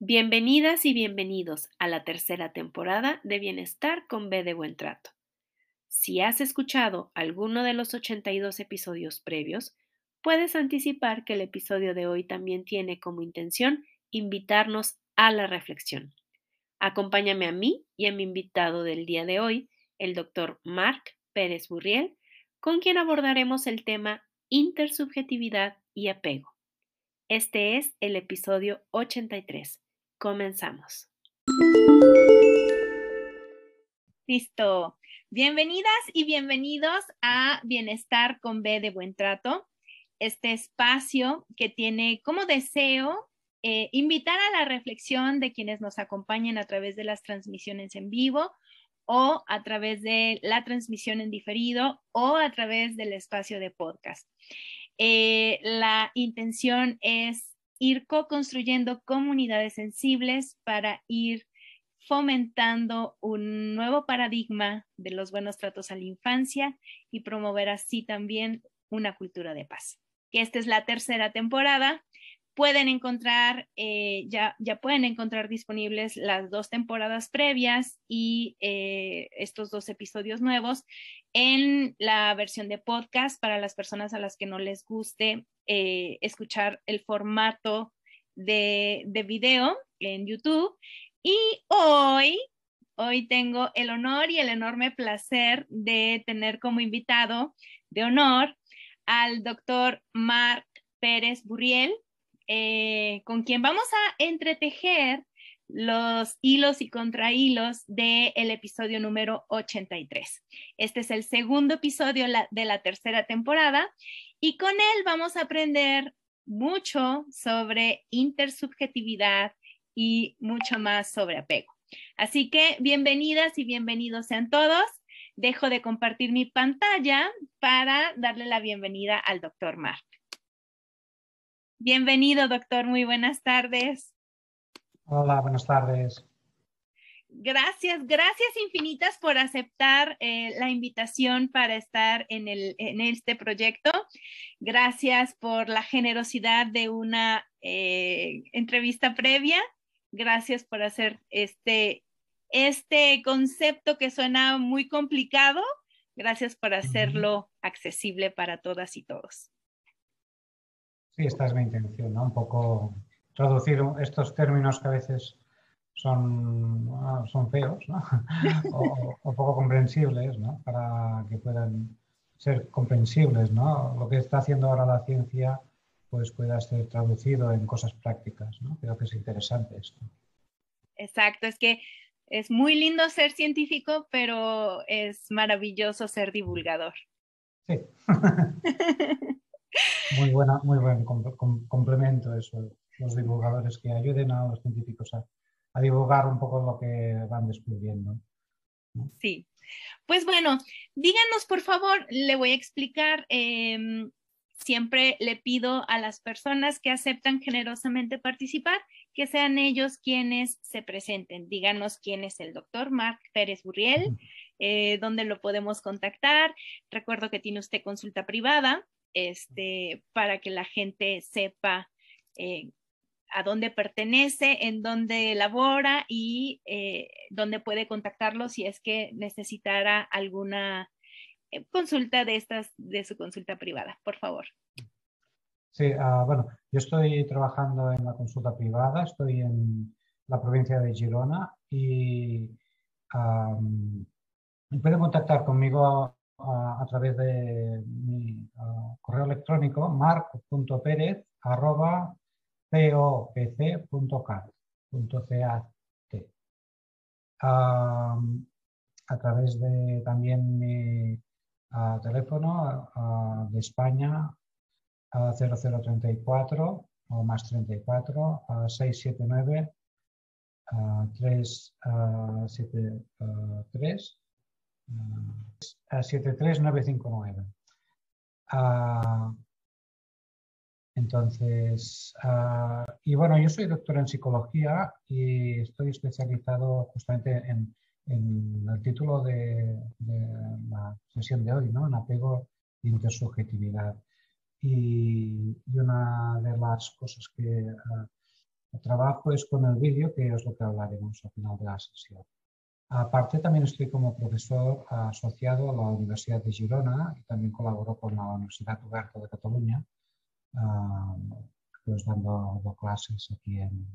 Bienvenidas y bienvenidos a la tercera temporada de Bienestar con B de Buen Trato. Si has escuchado alguno de los 82 episodios previos, puedes anticipar que el episodio de hoy también tiene como intención invitarnos a la reflexión. Acompáñame a mí y a mi invitado del día de hoy, el doctor Marc Pérez Burriel, con quien abordaremos el tema intersubjetividad y apego. Este es el episodio 83 Comenzamos. Listo. Bienvenidas y bienvenidos a Bienestar con B de Buen Trato, este espacio que tiene como deseo eh, invitar a la reflexión de quienes nos acompañan a través de las transmisiones en vivo o a través de la transmisión en diferido o a través del espacio de podcast. Eh, la intención es ir co-construyendo comunidades sensibles para ir fomentando un nuevo paradigma de los buenos tratos a la infancia y promover así también una cultura de paz. Esta es la tercera temporada pueden encontrar, eh, ya, ya pueden encontrar disponibles las dos temporadas previas y eh, estos dos episodios nuevos en la versión de podcast para las personas a las que no les guste eh, escuchar el formato de, de video en YouTube. Y hoy, hoy tengo el honor y el enorme placer de tener como invitado de honor al doctor Marc Pérez Burriel. Eh, con quien vamos a entretejer los hilos y contrahilos del episodio número 83. Este es el segundo episodio de la tercera temporada y con él vamos a aprender mucho sobre intersubjetividad y mucho más sobre apego. Así que bienvenidas y bienvenidos sean todos. Dejo de compartir mi pantalla para darle la bienvenida al doctor Mark. Bienvenido, doctor. Muy buenas tardes. Hola, buenas tardes. Gracias, gracias infinitas por aceptar eh, la invitación para estar en, el, en, este proyecto. Gracias por la generosidad de una eh, entrevista previa. Gracias por hacer este, este concepto que suena muy complicado. Gracias por hacerlo accesible para todas y todos. Sí, esta es mi intención, ¿no? Un poco traducir estos términos que a veces son, ah, son feos, ¿no? o, poco comprensibles, ¿no? Para que puedan ser comprensibles, ¿no? Lo que está haciendo ahora la ciencia, pues pueda ser traducido en cosas prácticas, ¿no? Creo que es interesante esto. Exacto, es que es muy lindo ser científico, pero es maravilloso ser divulgador. Sí. Muy, buena, muy buen complemento eso, los divulgadores que ayuden a los científicos a, divulgar un poco lo que van descubriendo. Sí. Pues bueno, díganos por favor, le voy a explicar. Em, siempre le pido a las personas que aceptan generosamente participar que sean ellos quienes se presenten. Díganos quién es el doctor Marc Pérez Burriel, eh, dónde lo podemos contactar. Recuerdo que tiene usted consulta privada este, para que la gente sepa eh, a dónde pertenece, en dónde labora y eh, dónde puede contactarlo si es que necesitara alguna eh, consulta de estas, de su consulta privada, por favor. Sí, ah, bueno, yo estoy trabajando en la consulta privada, estoy en la provincia de Girona y pueden contactar conmigo a, través de mi correo electrónico marc.perez.popc.cat. a través de también mi teléfono de España a 0034 o más 34 a 679 373 73959. Entonces, ah, y bueno, yo soy doctor en psicología y estoy especializado justamente en, el título de, la sesión de hoy, ¿no? En apego e intersubjetividad. Y, y, una de las cosas que, el trabajo es con el vídeo, que es lo que hablaremos al final de la sesión. Aparte, también estoy como profesor asociado a la Universidad de Girona y también colaboro con la Universidad Oberta de Cataluña, pues dando, clases aquí en,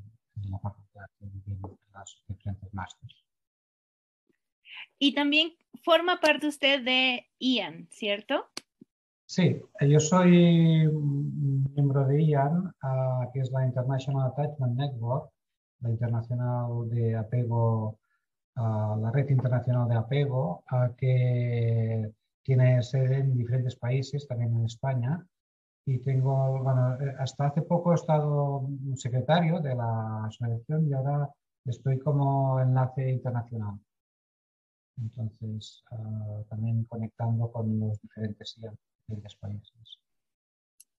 la facultad, en, las diferentes másteres. Y también forma parte usted de IAN, ¿cierto? Sí, yo soy miembro de IAN, ah, que es la International Attachment Network, la internacional de apego la red internacional de apego, que tiene sede en diferentes países, también en España. Y tengo, bueno, eh, hasta hace poco he estado secretario de la asociación y ahora estoy como enlace internacional. Entonces, ah, también conectando con los diferentes, países.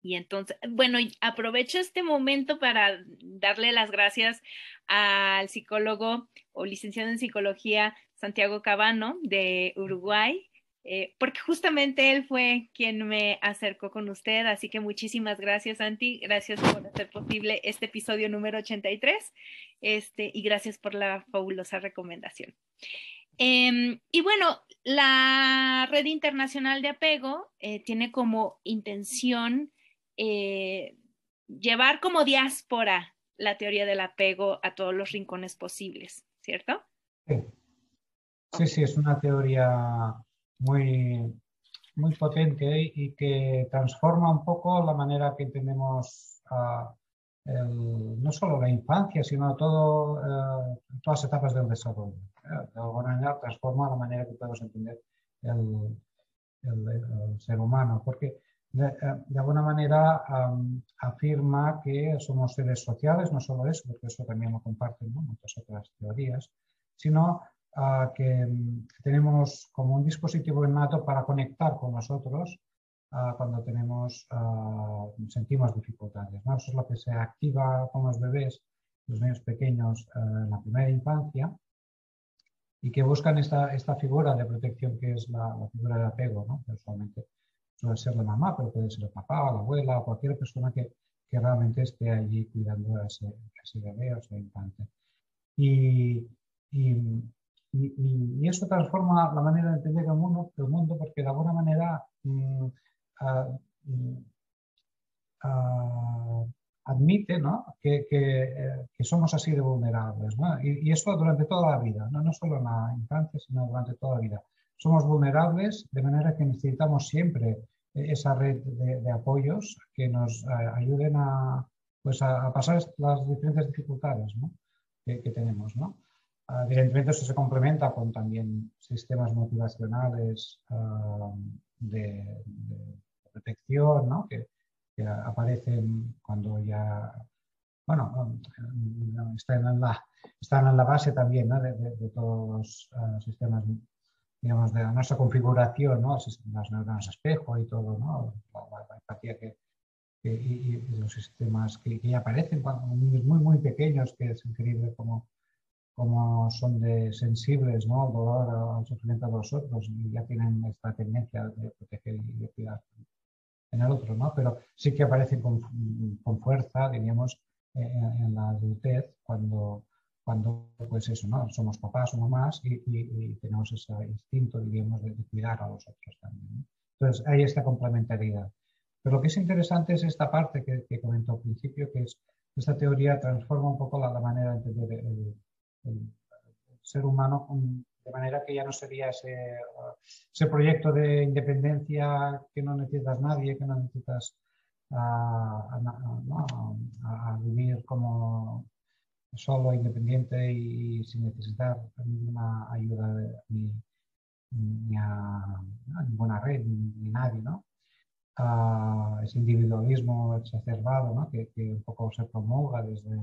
Y entonces, bueno, aprovecho este momento para darle las gracias al psicólogo o licenciado en psicología Santiago Cabano de Uruguay, eh, porque justamente él fue quien me acercó con usted, así que muchísimas gracias, Santi, gracias por hacer posible este episodio número 83, este, y gracias por la fabulosa recomendación. Em, y bueno, la Red Internacional de Apego eh, tiene como intención eh, llevar como diáspora la teoría del apego a todos los rincones posibles, ¿cierto? Sí, sí, es una teoría muy, muy potente y que transforma un poco la manera que entendemos no solo la infancia, sino todo, eh, todas las etapas del desarrollo. ¿eh? De alguna manera transforma la manera que podemos entender el, el ser humano, porque eh, de, alguna manera afirma que somos seres sociales, no solo eso, porque eso también lo comparten muchas otras teorías, sino ah, que mm, tenemos como un dispositivo innato para conectar con nosotros ah, cuando tenemos, ah, sentimos dificultades. Eso es lo que se activa con los bebés, los niños pequeños en la primera infancia y que buscan esta, esta figura de protección que es la, figura de apego, ¿no? usualmente Puede ser la mamá, pero puede ser el papá, la abuela, o cualquier persona que, que realmente esté allí cuidando a ese, bebé o ese infante. Y, y, y, eso transforma la manera de entender el mundo, el mundo porque de alguna manera mm, mm, admite ¿no? que, que, que, somos así de vulnerables. Y, eso durante toda la vida, ¿no? no solo en la infancia, sino durante toda la vida somos vulnerables, de manera que necesitamos siempre esa red de, apoyos que nos eh, ayuden a, pues a, pasar las diferentes dificultades que, tenemos. ¿no? Evidentemente eso se complementa con también sistemas motivacionales ah, de, protección ¿no? que, aparecen cuando ya, bueno, están en la, están en la base también de, todos los ah, sistemas digamos, de nuestra configuración, ¿no? las neuronas espejo y todo, ¿no? la, empatía que, y, los sistemas que, ya aparecen cuando muy, muy pequeños, que es increíble como, como son de sensibles ¿no? al dolor, al sufrimiento de los otros y ya tienen esta tendencia de proteger y de cuidar en el otro, ¿no? Pero sí que aparecen con, con fuerza, diríamos, en, en la adultez, cuando cuando pues eso, ¿no? somos papás o mamás y, tenemos ese instinto, diríamos, de, cuidar a los otros también. Entonces, hay esta complementariedad. Pero lo que es interesante es esta parte que, que comentó al principio, que es esta teoría transforma un poco la, manera de entender el, ser humano de manera que ya no sería ese, proyecto de independencia que no necesitas nadie, que no necesitas a, vivir como solo, independiente y, sin necesitar ninguna ayuda ni, a, ninguna red, ni, nadie, ¿no? ese individualismo exacerbado ¿no? que, un poco se promueva desde,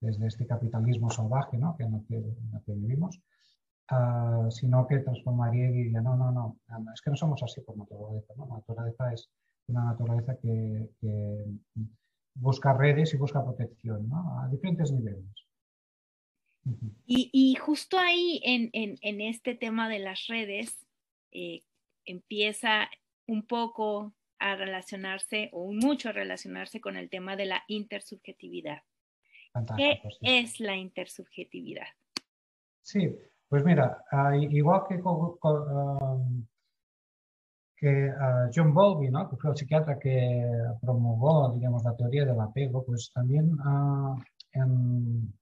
desde este capitalismo salvaje ¿no? que, en, el que, vivimos, sino que transformaría y diría, no, no, no, es que no somos así por naturaleza, ¿no? la naturaleza es una naturaleza que, que busca redes y busca protección ¿no? a diferentes niveles. Y, justo ahí en, en, este tema de las redes eh, empieza un poco a relacionarse o mucho a relacionarse con el tema de la intersubjetividad. ¿Qué es la intersubjetividad? Sí, pues mira, ah, igual que, um, que ah, John Bowlby, ¿no? que fue el psiquiatra que promulgó digamos, la teoría del apego, pues también uh, en,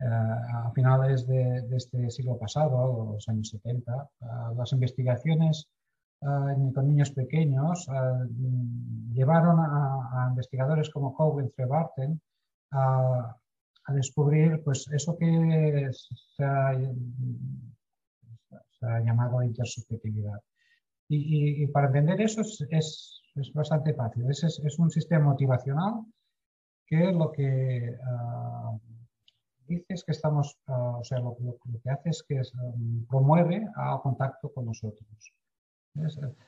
eh, a finales de, este siglo pasado, los años 70, las investigaciones con niños pequeños llevaron a, investigadores como Hogan Trebarten a, a, descubrir pues, eso que se ha, llamado intersubjetividad. Y, para entender eso es, es, bastante fácil. Es, es, un sistema motivacional que lo que uh, dice es que estamos, o sea, lo, que hace es que promueve al contacto con nosotros. De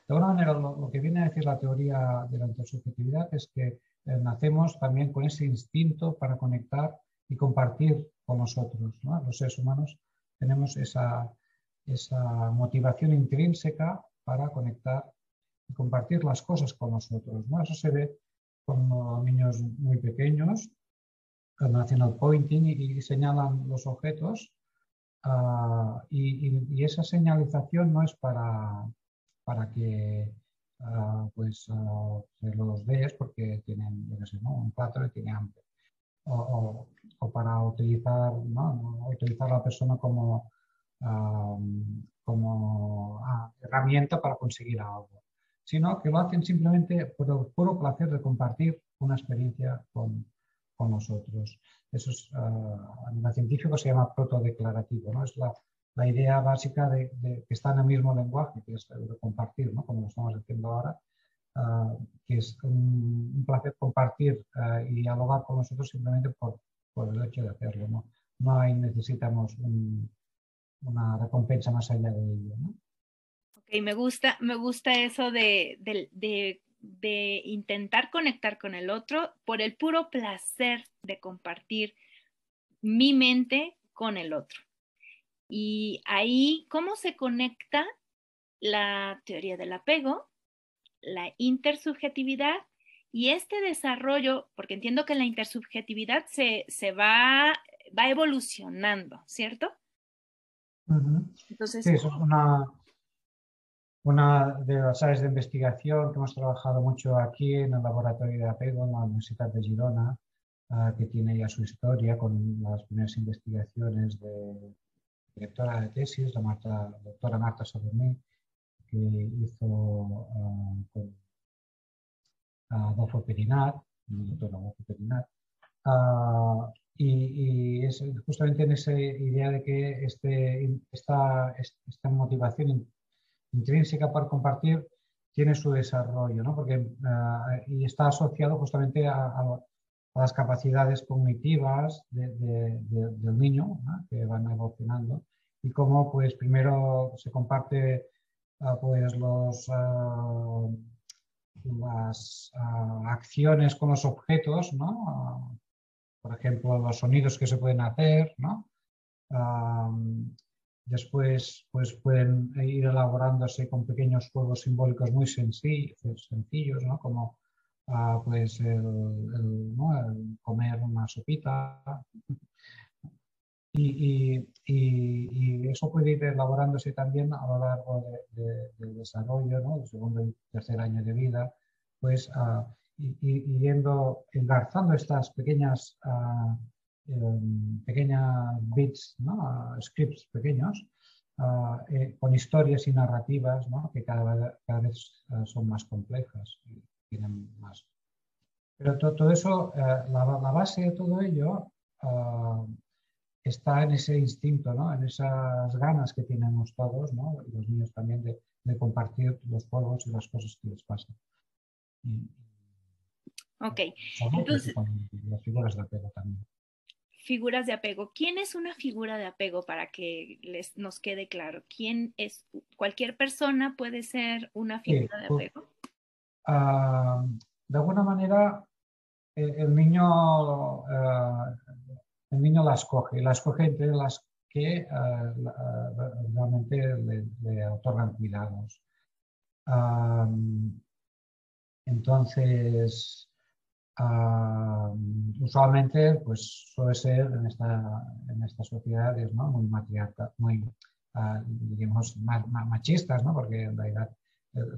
alguna manera, lo, que viene a decir la teoría de la intersubjetividad es que nacemos también con ese instinto para conectar y compartir con nosotros. Los seres humanos tenemos esa, esa motivación intrínseca para conectar y compartir las cosas con nosotros. ¿no? Eso se ve con niños muy pequeños, cuando hacen el pointing y, señalan los objetos. Ah, y, esa señalización no es para, para que uh, pues, uh, los des porque tienen, un plato y tiene hambre. O, o, para utilizar, ¿no? utilizar a la persona como, como ah, herramienta para conseguir algo, sino que lo hacen simplemente por el puro placer de compartir una experiencia con, con nosotros. Eso es, a nivel científico se llama protodeclarativo, ¿no? es la, la idea básica de, que está en el mismo lenguaje, que es de compartir, ¿no? como lo estamos haciendo ahora, ah, que es un, placer compartir ah, y dialogar con nosotros simplemente por, por, el hecho de hacerlo. No, no hay, necesitamos una recompensa más allá de ello. ¿no? Ok, me gusta, me gusta eso de, de, de intentar conectar con el otro por el puro placer de compartir mi mente con el otro. Y ahí, ¿cómo se conecta la teoría del apego, la intersubjetividad y este desarrollo? Porque entiendo que la intersubjetividad se, va, va evolucionando, ¿cierto? Entonces, sí, eso es una, una de las áreas de investigación que hemos trabajado mucho aquí en el laboratorio de apego en la Universidad de Girona, ah, que tiene ya su historia con las primeras investigaciones de directora de tesis, la, doctora Marta Salomé, que hizo uh, con Adolfo Perinat, doctor Adolfo Perinat, uh, y, es justamente en esa idea de que este, esta, esta motivación intrínseca para compartir tiene su desarrollo, ¿no? Porque, uh, y está asociado justamente a, las capacidades cognitivas del niño que van evolucionando y cómo pues primero se comparte ah, pues los ah, las ah, acciones con los objetos, ¿no? por ejemplo, los sonidos que se pueden hacer, ¿no? después pues pueden ir elaborándose con pequeños juegos simbólicos muy sencillos, ¿no? como pues el, comer una sopita y, eso puede ir elaborándose también a lo largo del desarrollo, ¿no? del segundo y tercer año de vida, pues uh, y, yendo engarzando estas pequeñas, uh, pequeñas bits, ¿no? scripts pequeños, eh, con historias y narrativas ¿no? que cada, cada vez son más complejas y tienen más. Pero todo, eso, la, la, base de todo ello está en ese instinto, ¿no? en esas ganas que tenemos todos, ¿no? y los niños también, de, compartir los juegos y las cosas que les pasan. ok. Entonces, las figuras de apego también. Figuras de apego. ¿Quién es una figura de apego para que les, nos quede claro? ¿Quién es? ¿Cualquier persona puede ser una figura de pues, Ah, de alguna manera, eh, el, niño ah, el niño las coge, las coge entre las que eh, eh, realmente le, otorgan cuidados. entonces, Ah, usualmente, pues suele ser en, esta, en estas sociedades ¿no? muy matriarcas, muy, uh, digamos, machistas, ¿no? porque en realidad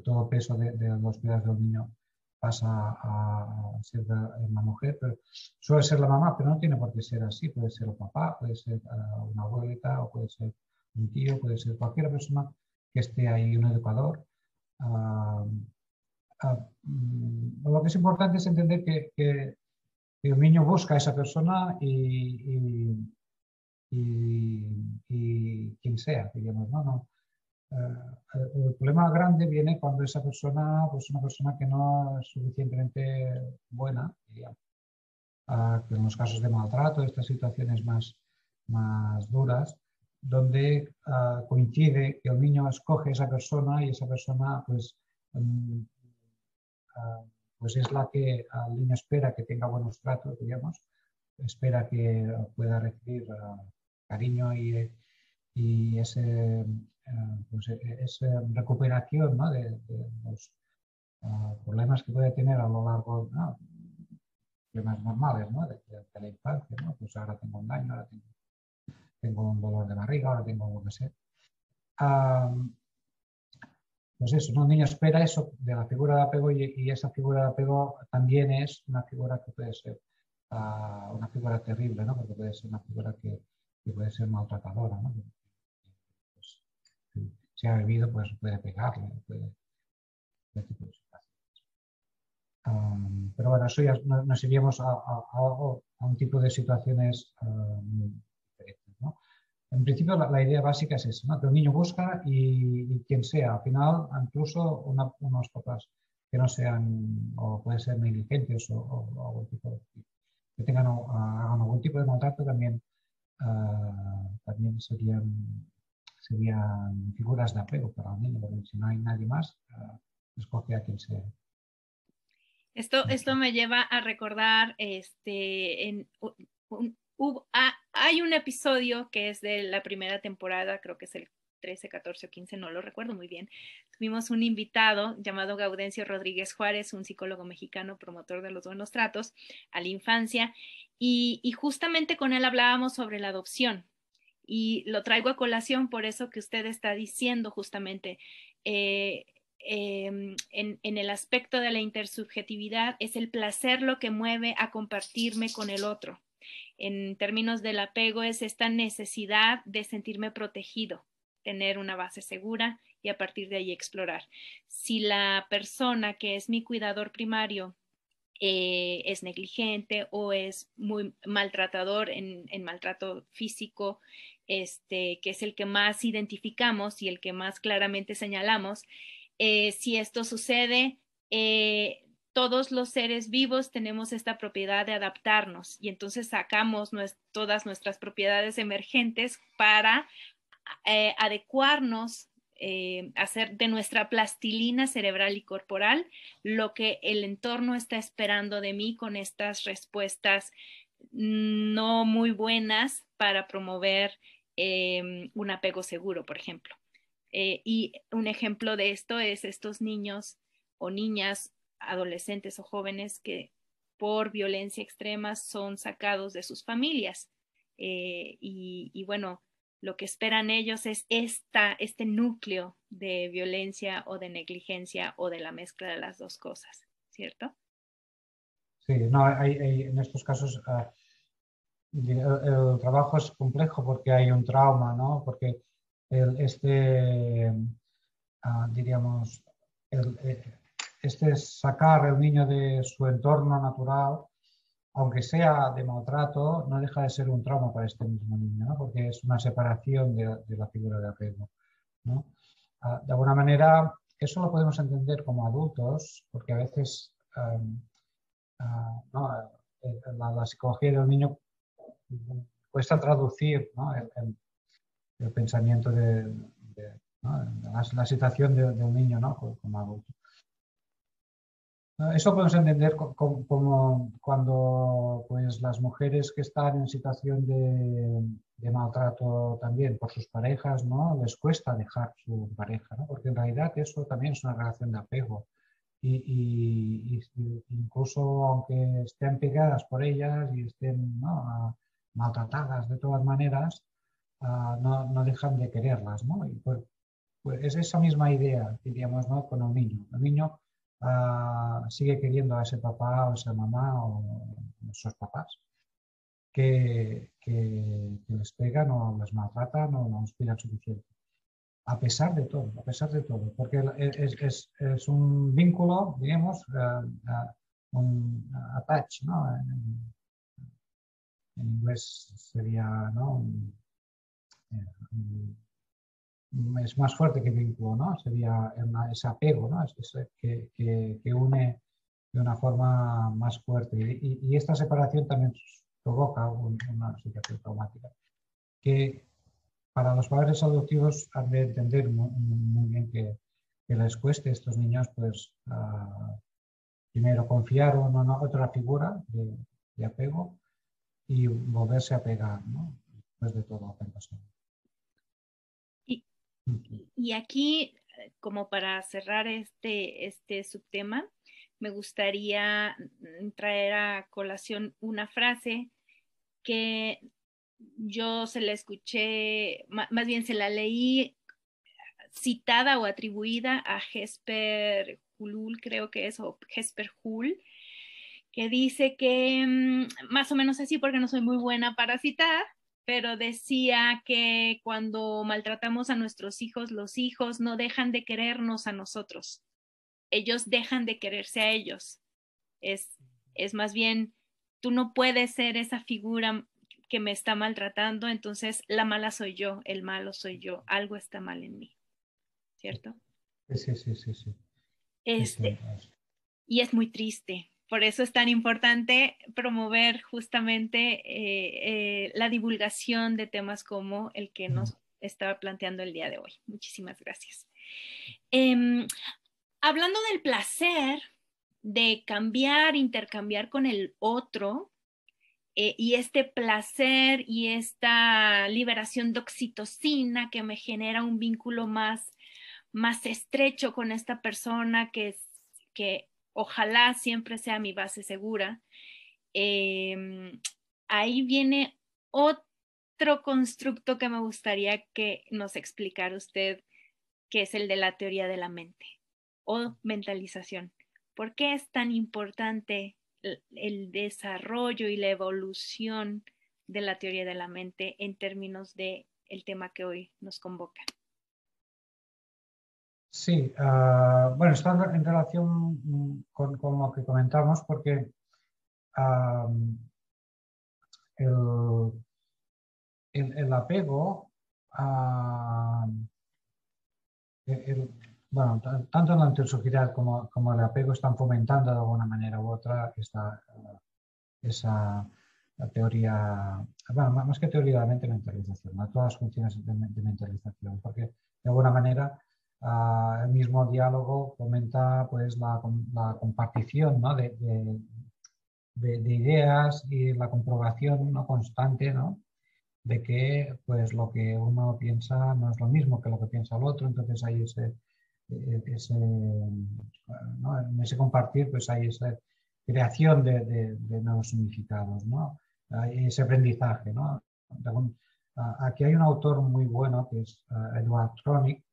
todo el peso de, los cuidados del niño pasa a, ser la mujer, pero suele ser la mamá, pero no tiene por qué ser así, puede ser el papá, puede ser ah, una abuelita o puede ser un tío, puede ser cualquier persona que esté ahí, un educador. Mm, lo que es importante es entender que, que, el niño busca a esa persona y, y, quien sea, digamos, ¿no? no eh, el problema grande viene cuando esa persona pues una persona que no es suficientemente buena, digamos, que en los casos de maltrato, estas situaciones más, más duras, donde ah, coincide que el niño escoge a esa persona y esa persona pues mm, Ah, pues es la que el niño espera que tenga buenos tratos, digamos, espera que pueda recibir ah, cariño y, y ese, pues e, esa recuperación de, los problemas que puede tener a lo largo, ¿no? problemas normales ¿no? de, la infancia, ¿no? pues ahora tengo un daño, ahora tengo, tengo un dolor de barriga, ahora tengo lo que sea pues eso, un niño espera eso de la figura de apego y, esa figura de apego también es una figura que puede ser ah, una figura terrible, ¿no? Porque puede ser una figura que, puede ser maltratadora, ¿no? Si ha bebido, pues puede pegarle, puede, pero bueno, eso ya nos iríamos a, un tipo de situaciones uh, diferentes, ¿no? En principio la, idea básica es esa, que el niño busca y, quien sea, al final incluso unos papás que no sean, o pueden ser negligentes o, algún tipo que tengan algún tipo de maltrato también, ah, también serían, serían figuras de apego para el niño, porque si no hay nadie más, uh, escoge a quien sea. Esto, esto me lleva a recordar este, en, un, hay un episodio que es de la primera temporada, creo que es el 13, 14 o 15, no lo recuerdo muy bien. Tuvimos un invitado llamado Gaudencio Rodríguez Juárez, un psicólogo mexicano, promotor de los buenos tratos a la infancia, y, justamente con él hablábamos sobre la adopción. Y lo traigo a colación por eso que usted está diciendo justamente. Eh, em, en, en, el aspecto de la intersubjetividad es el placer lo que mueve a compartirme con el otro en términos del apego es esta necesidad de sentirme protegido, tener una base segura y a partir de ahí explorar. Si la persona que es mi cuidador primario eh, es negligente o es muy maltratador en, maltrato físico, este, que es el que más identificamos y el que más claramente señalamos, eh, si esto sucede, eh, todos los seres vivos tenemos esta propiedad de adaptarnos y entonces sacamos todas nuestras propiedades emergentes para adecuarnos, eh, hacer de nuestra plastilina cerebral y corporal lo que el entorno está esperando de mí con estas respuestas no muy buenas para promover em, un apego seguro, por ejemplo. Eh, y un ejemplo de esto es estos niños o niñas adolescentes o jóvenes que por violencia extrema son sacados de sus familias. Eh, y, bueno, lo que esperan ellos es esta, este núcleo de violencia o de negligencia o de la mezcla de las dos cosas, ¿cierto? Sí, no, hay, en estos casos ah, el, trabajo es complejo porque hay un trauma, ¿no? Porque el, este, ah, diríamos, el, eh, este es sacar al niño de su entorno natural, aunque sea de maltrato, no deja de ser un trauma para este mismo niño, ¿no? porque es una separación de, la figura de apego. ¿no? Ah, de alguna manera, eso lo podemos entender como adultos, porque a veces um, uh, la, psicología del niño cuesta traducir ¿no? el, el, pensamiento de, la, situación de, un niño ¿no? como adulto. Eso podemos entender como, cuando pues, las mujeres que están en situación de, maltrato también por sus parejas, ¿no? les cuesta dejar su pareja, ¿no? porque en realidad eso también es una relación de apego. y, incluso aunque estén pegadas por ellas y estén maltratadas de todas maneras, ah, no, dejan de quererlas. ¿no? Y pues, pues, es esa misma idea, diríamos, ¿no? con un niño. El niño ah, sigue queriendo a ese papá o esa mamá o a sus papás que, les pegan o les maltratan o no cuidan suficiente a pesar de todo, a pesar de todo, porque es, es, un vínculo, digamos, uh, un attach, ¿no? En, inglés sería, ¿no? Es más fuerte que vínculo, ¿no? Sería ese apego, ¿no? Es, que, que, une de una forma más fuerte. Y, y esta separación también provoca una situación traumática. Que, para los padres adoptivos han de entender muy, bien que, les cueste a estos niños, pues, primero confiar en una otra figura de, apego y volverse a pegar, ¿no? Después de todo Y, y aquí, como para cerrar este, este subtema, me gustaría traer a colación una frase que yo se la escuché, más bien se la leí citada o atribuida a Jesper Hulul, creo que es, o Jesper Hul, que dice que, mm, más o menos así, porque no soy muy buena para citar, pero decía que cuando maltratamos a nuestros hijos, los hijos no dejan de querernos a nosotros, ellos dejan de quererse a ellos. Es, es más bien, tú no puedes ser esa figura que me está maltratando, entonces la mala soy yo, el malo soy yo, algo está mal en mí, ¿cierto? Sí, sí, sí, sí. Este, y es muy triste, por eso es tan importante promover justamente eh, eh, la divulgación de temas como el que nos estaba planteando el día de hoy. Muchísimas gracias. Em, hablando del placer de cambiar, intercambiar con el otro, eh, y este placer y esta liberación de oxitocina que me genera un vínculo más, más estrecho con esta persona que, que ojalá siempre sea mi base segura. Em, ahí viene otro constructo que me gustaría que nos explicara usted, que es el de la teoría de la mente o mentalización. ¿Por qué es tan importante el desarrollo y la evolución de la teoría de la mente en términos de el tema que hoy nos convoca. Sí, ah, bueno, está en relación con, lo que comentamos porque el, el, apego, el, bueno, tanto la intersubjetividad como, como, el apego están fomentando de alguna manera u otra esta, esa teoría, bueno, más que teoría de mente, mentalización, todas las funciones de, mentalización, porque de alguna manera ah, el mismo diálogo fomenta pues, la, la compartición ¿no? de, de, de, ideas y la comprobación ¿no? constante ¿no? de que pues, lo que uno piensa no es lo mismo que lo que piensa el otro, entonces hay ese ese, en ese compartir pues hay esa creación de, nuevos significados, ¿no? ese aprendizaje. ¿no? Aquí hay un autor muy bueno que es Edward Tronick,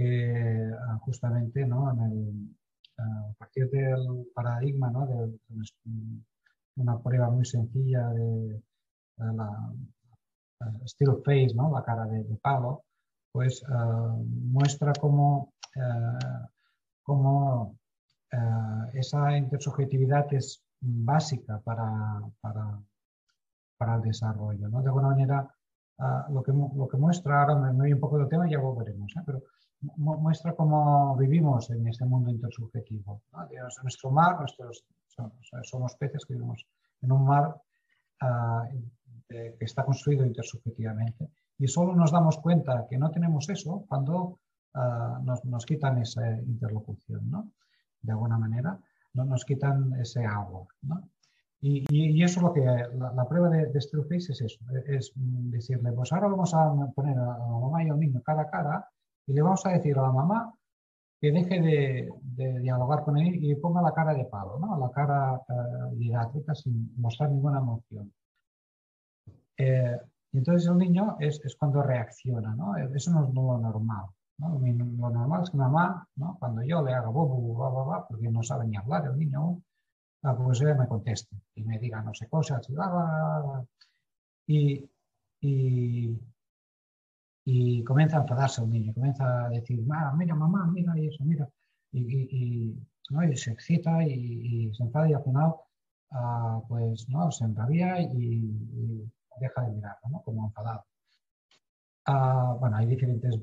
que justamente ¿no? en el, a partir del paradigma ¿no? de, una prueba muy sencilla de, la still face, ¿no? la cara de, palo, pues muestra cómo eh, como eh, esa intersubjetividad es básica para, para, el desarrollo. ¿no? De alguna manera, eh, lo, que, lo que muestra, ahora me, voy un poco del tema y ya volveremos, pero muestra cómo vivimos en este mundo intersubjetivo. nuestro mar, nuestros, somos, peces que vivimos en un mar que está construido intersubjetivamente. Y solo nos damos cuenta que no tenemos eso cuando Ah, nos, quitan esa interlocución, ¿no? De alguna manera, no, nos quitan ese agua, ¿no? Y, y, eso es lo que la, prueba de, de face es eso, es decirle, pues ahora vamos a poner a la mamá y al niño cara a cara y le vamos a decir a la mamá que deje de, dialogar con él y ponga la cara de palo, ¿no? la cara uh, sin mostrar ninguna emoción. Eh, y entonces el niño es, es, cuando reacciona, ¿no? Eso no es lo normal. ¿no? Lo normal es que mamá, ¿no? cuando yo le haga bobo, ba, ba, porque no sabe ni hablar el niño aún, pues ella me conteste y me diga no sé cosas y, y, y, comienza a enfadarse el niño, comienza a decir, mira mamá, mira y eso, mira, y, y se excita y, se enfada y al final ah, pues no se enrabia y, deja de mirarlo, ¿no? como enfadado. Ah, bueno, hay diferentes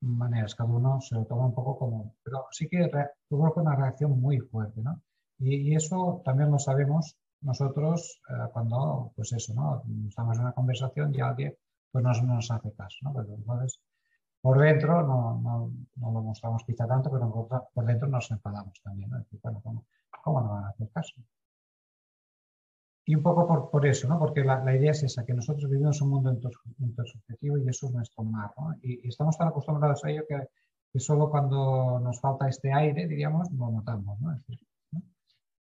maneras, cada uno se lo toma un poco como, pero sí que provoca una reacción muy fuerte, ¿no? Y, eso también lo sabemos nosotros eh, cuando, pues eso, ¿no? Estamos en una conversación y alguien pues no nos hace caso, ¿no? Pero entonces, por dentro no, no, no, lo mostramos quizá tanto, pero por, dentro nos enfadamos también, ¿no? Decir, bueno, ¿cómo, ¿cómo, no van a hacer caso? Y un poco por, por eso, ¿no? Porque la, la, idea es esa, que nosotros vivimos un mundo intersubjetivo y eso es nuestro mar, ¿no? Y, y estamos tan acostumbrados a ello que, que, solo cuando nos falta este aire, diríamos, lo notamos, ¿no? Es decir,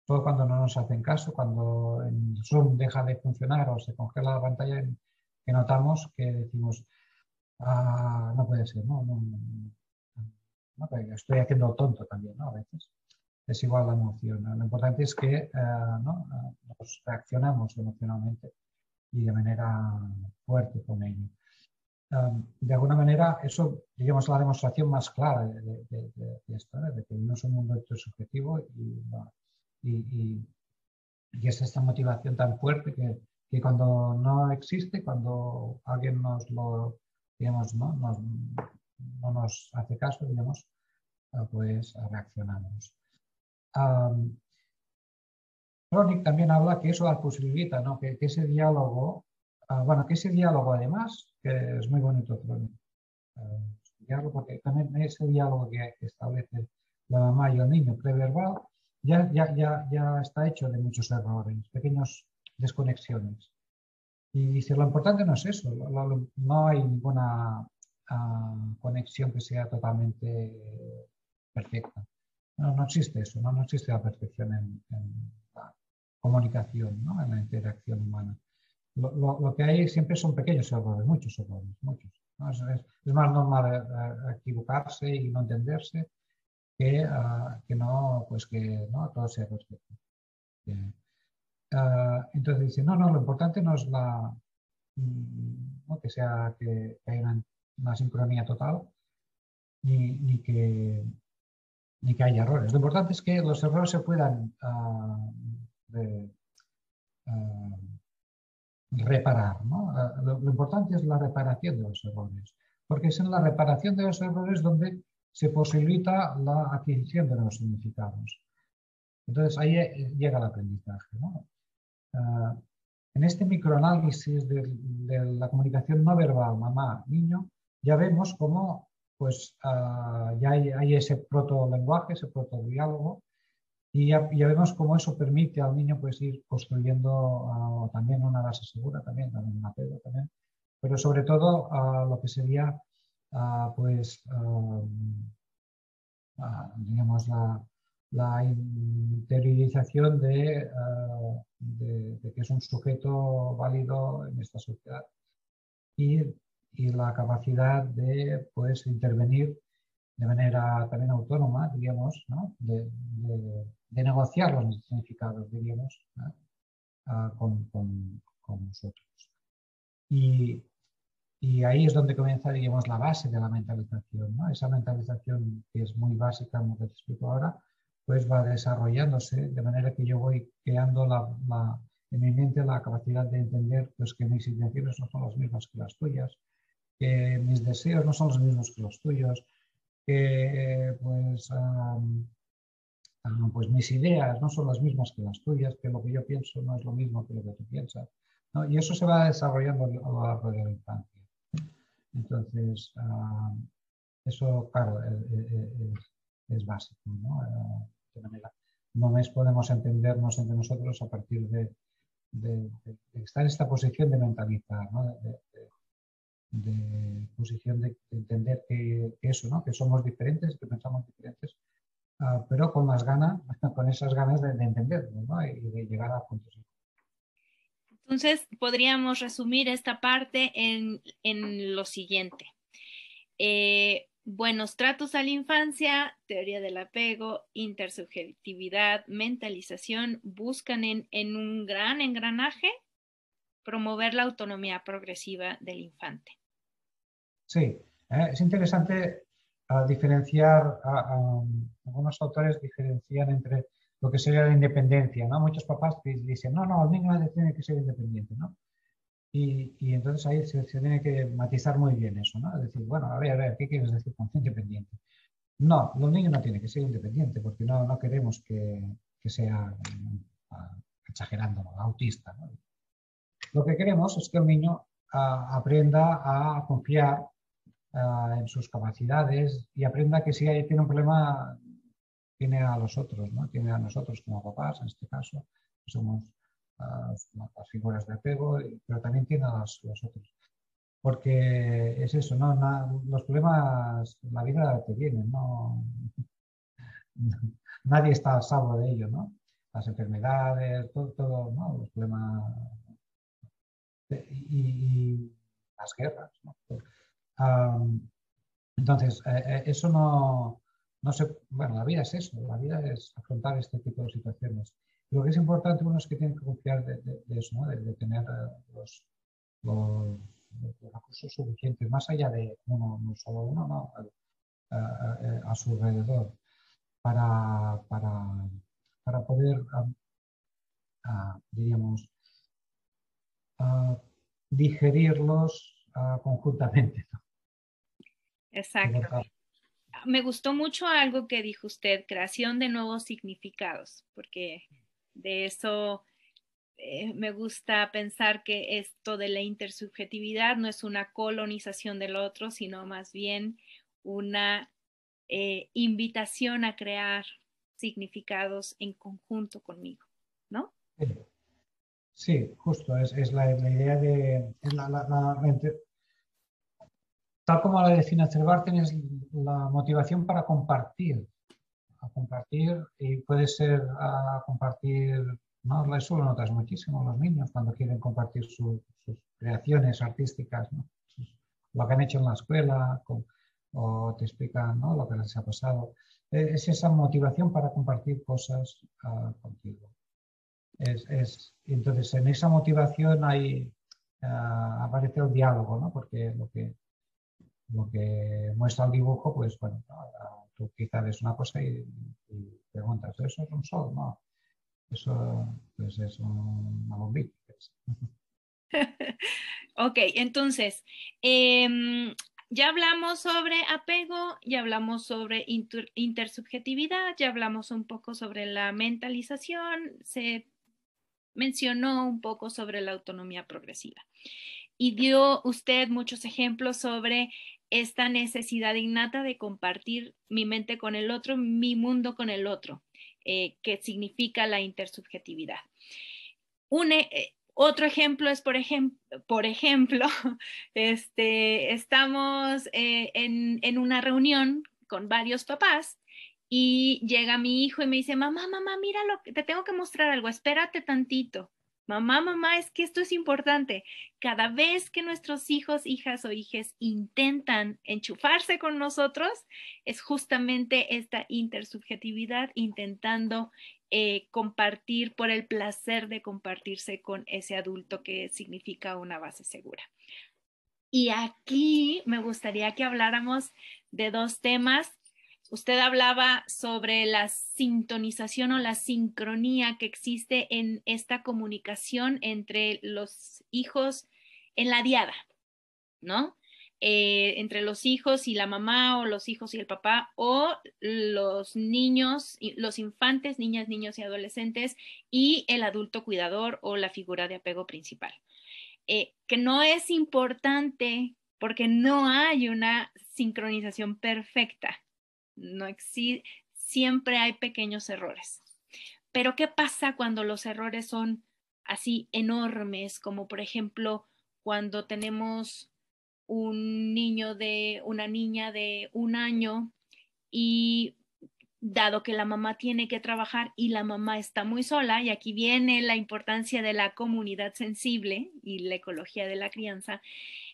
todo cuando no nos hacen caso, cuando el Zoom deja de funcionar o se congela la pantalla, que notamos que decimos, ah, no puede ser, no, no, no, estoy haciendo tonto también, ¿no? A veces es igual la emoción. Lo importante es que eh, ¿no? nos reaccionamos emocionalmente y de manera fuerte con ello. de alguna manera, eso, digamos, la demostración más clara de, esto, de que no es un mundo subjetivo y, y, y, es esta motivación tan fuerte que, que, cuando no existe, cuando alguien nos lo, digamos, no nos, no nos hace caso, digamos, ah, pues reaccionamos. Um, también habla que eso posibilita, ¿no? que, ese diálogo, ah, bueno, que ese diálogo además, que es muy bonito Chronic, uh, porque también ese diálogo que, establece la mamá y el niño preverbal, ya, ya, ya, ya está hecho de muchos errores, pequeñas desconexiones. Y si lo importante no es eso, no hay ninguna uh, conexión que sea totalmente perfecta. No, no existe eso, no, no existe la perfección en, la comunicación, ¿no? en la interacción humana. Lo, lo, que hay siempre son pequeños errores, muchos errores, muchos. ¿no? Es, más normal eh, eh, equivocarse y no entenderse que, uh, que no, pues que no, todo sea perfecto. Uh, entonces dice, no, no, lo importante no es mm, que sea haya una, sincronía total, ni, que, ni que haya errores. Lo importante es que los errores se puedan de, uh, reparar. ¿no? Lo, importante es la reparación de los errores, porque es en la reparación de los errores donde se posibilita la adquisición de nuevos significados. Entonces ahí eh, llega el aprendizaje. En este microanálisis de, la comunicación no verbal mamá-niño, ya vemos cómo pues uh, ya hay, ese proto-lenguaje, ese proto-diálogo, y ya, vemos cómo eso permite al niño pues, ir construyendo uh, también una base segura, también, también un apego, también, pero sobre todo uh, lo que sería pues, digamos, la interiorización de, de, de, que es un sujeto válido en esta sociedad y y la capacidad de pues, intervenir de manera también autónoma, digamos, ¿no? de, de, de, negociar los significados, diríamos, ¿no? ah, con, con, con, nosotros. Y, y, ahí es donde comienza, digamos, la base de la mentalización. ¿no? Esa mentalización que es muy básica, como te explico ahora, pues va desarrollándose de manera que yo voy creando la, la, en mi mente la capacidad de entender pues, que mis intenciones no son las mismas que las tuyas, que mis deseos no son los mismos que los tuyos, que pues, um, pues mis ideas no son las mismas que las tuyas, que lo que yo pienso no es lo mismo que lo que tú piensas. ¿no? Y eso se va desarrollando a lo largo de la infancia. Entonces, uh, eso, claro, es, es, es básico. ¿no? Uh, no mes podemos entendernos entre nosotros a partir de, estar en esta posición de mentalizar, ¿no? de, posición de, entender que, eso, ¿no? que somos diferentes, que pensamos diferentes, ah, pero con más ganas, con esas ganas de, entender y de llegar a puntos. Entonces, podríamos resumir esta parte en, en lo siguiente. Eh, buenos tratos a la infancia, teoría del apego, intersubjetividad, mentalización, buscan en, en un gran engranaje promover la autonomía progresiva del infante. Sí, eh, es interesante uh, diferenciar, algunos autores diferencian entre lo que sería la independencia, ¿no? Muchos papás dicen, no, no, el niño tiene que ser independiente, ¿no? Y, y entonces ahí se, tiene que matizar muy bien eso, ¿no? Es decir, bueno, a ver, a ver, ¿qué quieres decir con independiente? No, los niños no tienen que ser independientes porque no, no queremos que, que sea, exagerando, autista. ¿no? Lo que queremos es que el niño uh, aprenda a confiar uh, en sus capacidades y aprenda que si hay, tiene un problema, tiene a los otros, ¿no? Tiene a nosotros como papás, en este caso, que somos las figuras de apego, pero también tiene a los, otros. Porque es eso, ¿no? los problemas, la vida te vienen, ¿no? Nadie está a salvo de ello, ¿no? Las enfermedades, todo, ¿no? Los problemas y, las guerras, ¿no? entonces, eh, eh, eso no, no se... Bueno, la vida es eso, la vida es afrontar este tipo de situaciones. Lo que es importante uno es que tiene que confiar de, eso, ¿no? de, tener eh, los, los, recursos suficientes, más allá de uno, no solo uno, no, a, su alrededor, para, para, para poder, diríamos, digerirlos conjuntamente. Exacto. Me gustó mucho algo que dijo usted, creación de nuevos significados, porque de eso eh, me gusta pensar que esto de la intersubjetividad no es una colonización del otro, sino más bien una eh, invitación a crear significados en conjunto conmigo, ¿no? Sí, justo, es, la, idea de... tal como la define Cervantes, es la motivación para compartir a compartir y puede ser a compartir, ¿no? Eso lo notas muchísimo los niños cuando quieren compartir sus creaciones artísticas, ¿no? lo que han hecho en la escuela o te explican ¿no? lo que les ha pasado. E, es esa motivación para compartir cosas uh, contigo. Es, es, entonces, en esa motivación hay, uh, aparece el diálogo, ¿no? porque lo que, lo que muestra el dibujo, pues bueno, tú quizás ves una cosa y, preguntas, ¿eso es un sol? No, eso pues es una bombilla. ok, entonces, em, ya hablamos sobre apego, ya hablamos sobre intersubjetividad, ya hablamos un poco sobre la mentalización, se mencionó un poco sobre la autonomía progresiva. Y dio usted muchos ejemplos sobre esta necesidad innata de compartir mi mente con el otro, mi mundo con el otro, eh, que significa la intersubjetividad. Un, eh, otro ejemplo es, por, ejemplo, por ejemplo, este, estamos eh, en, en una reunión con varios papás y llega mi hijo y me dice, mamá, mamá, mira lo que te tengo que mostrar algo, espérate tantito. Mamá, mamá, es que esto es importante. Cada vez que nuestros hijos, hijas o hijes intentan enchufarse con nosotros, es justamente esta intersubjetividad intentando eh, compartir por el placer de compartirse con ese adulto que significa una base segura. Y aquí me gustaría que habláramos de dos temas Usted hablaba sobre la sintonización o la sincronía que existe en esta comunicación entre los hijos en la diada, ¿no? Eh, entre los hijos y la mamá o los hijos y el papá o los niños, los infantes, niñas, niños y adolescentes y el adulto cuidador o la figura de apego principal. Eh, que no es importante porque no hay una sincronización perfecta no existe, siempre hay pequeños errores. Pero ¿qué pasa cuando los errores son así enormes, como por ejemplo cuando tenemos un niño de una niña de un año y dado que la mamá tiene que trabajar y la mamá está muy sola, y aquí viene la importancia de la comunidad sensible y la ecología de la crianza,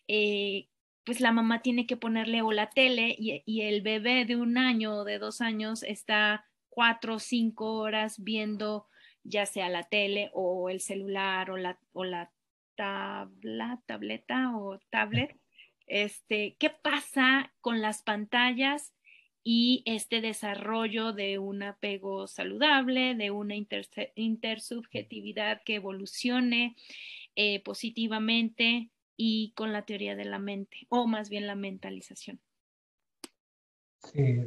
eh, pues la mamá tiene que ponerle o la tele y, el bebé de un año o de dos años está cuatro o cinco horas viendo ya sea la tele o el celular o la, o la tabla, tableta o tablet. Este, ¿Qué pasa con las pantallas y este desarrollo de un apego saludable, de una intersubjetividad que evolucione eh, positivamente y con la teoría de la mente, o más bien la mentalización. Sí,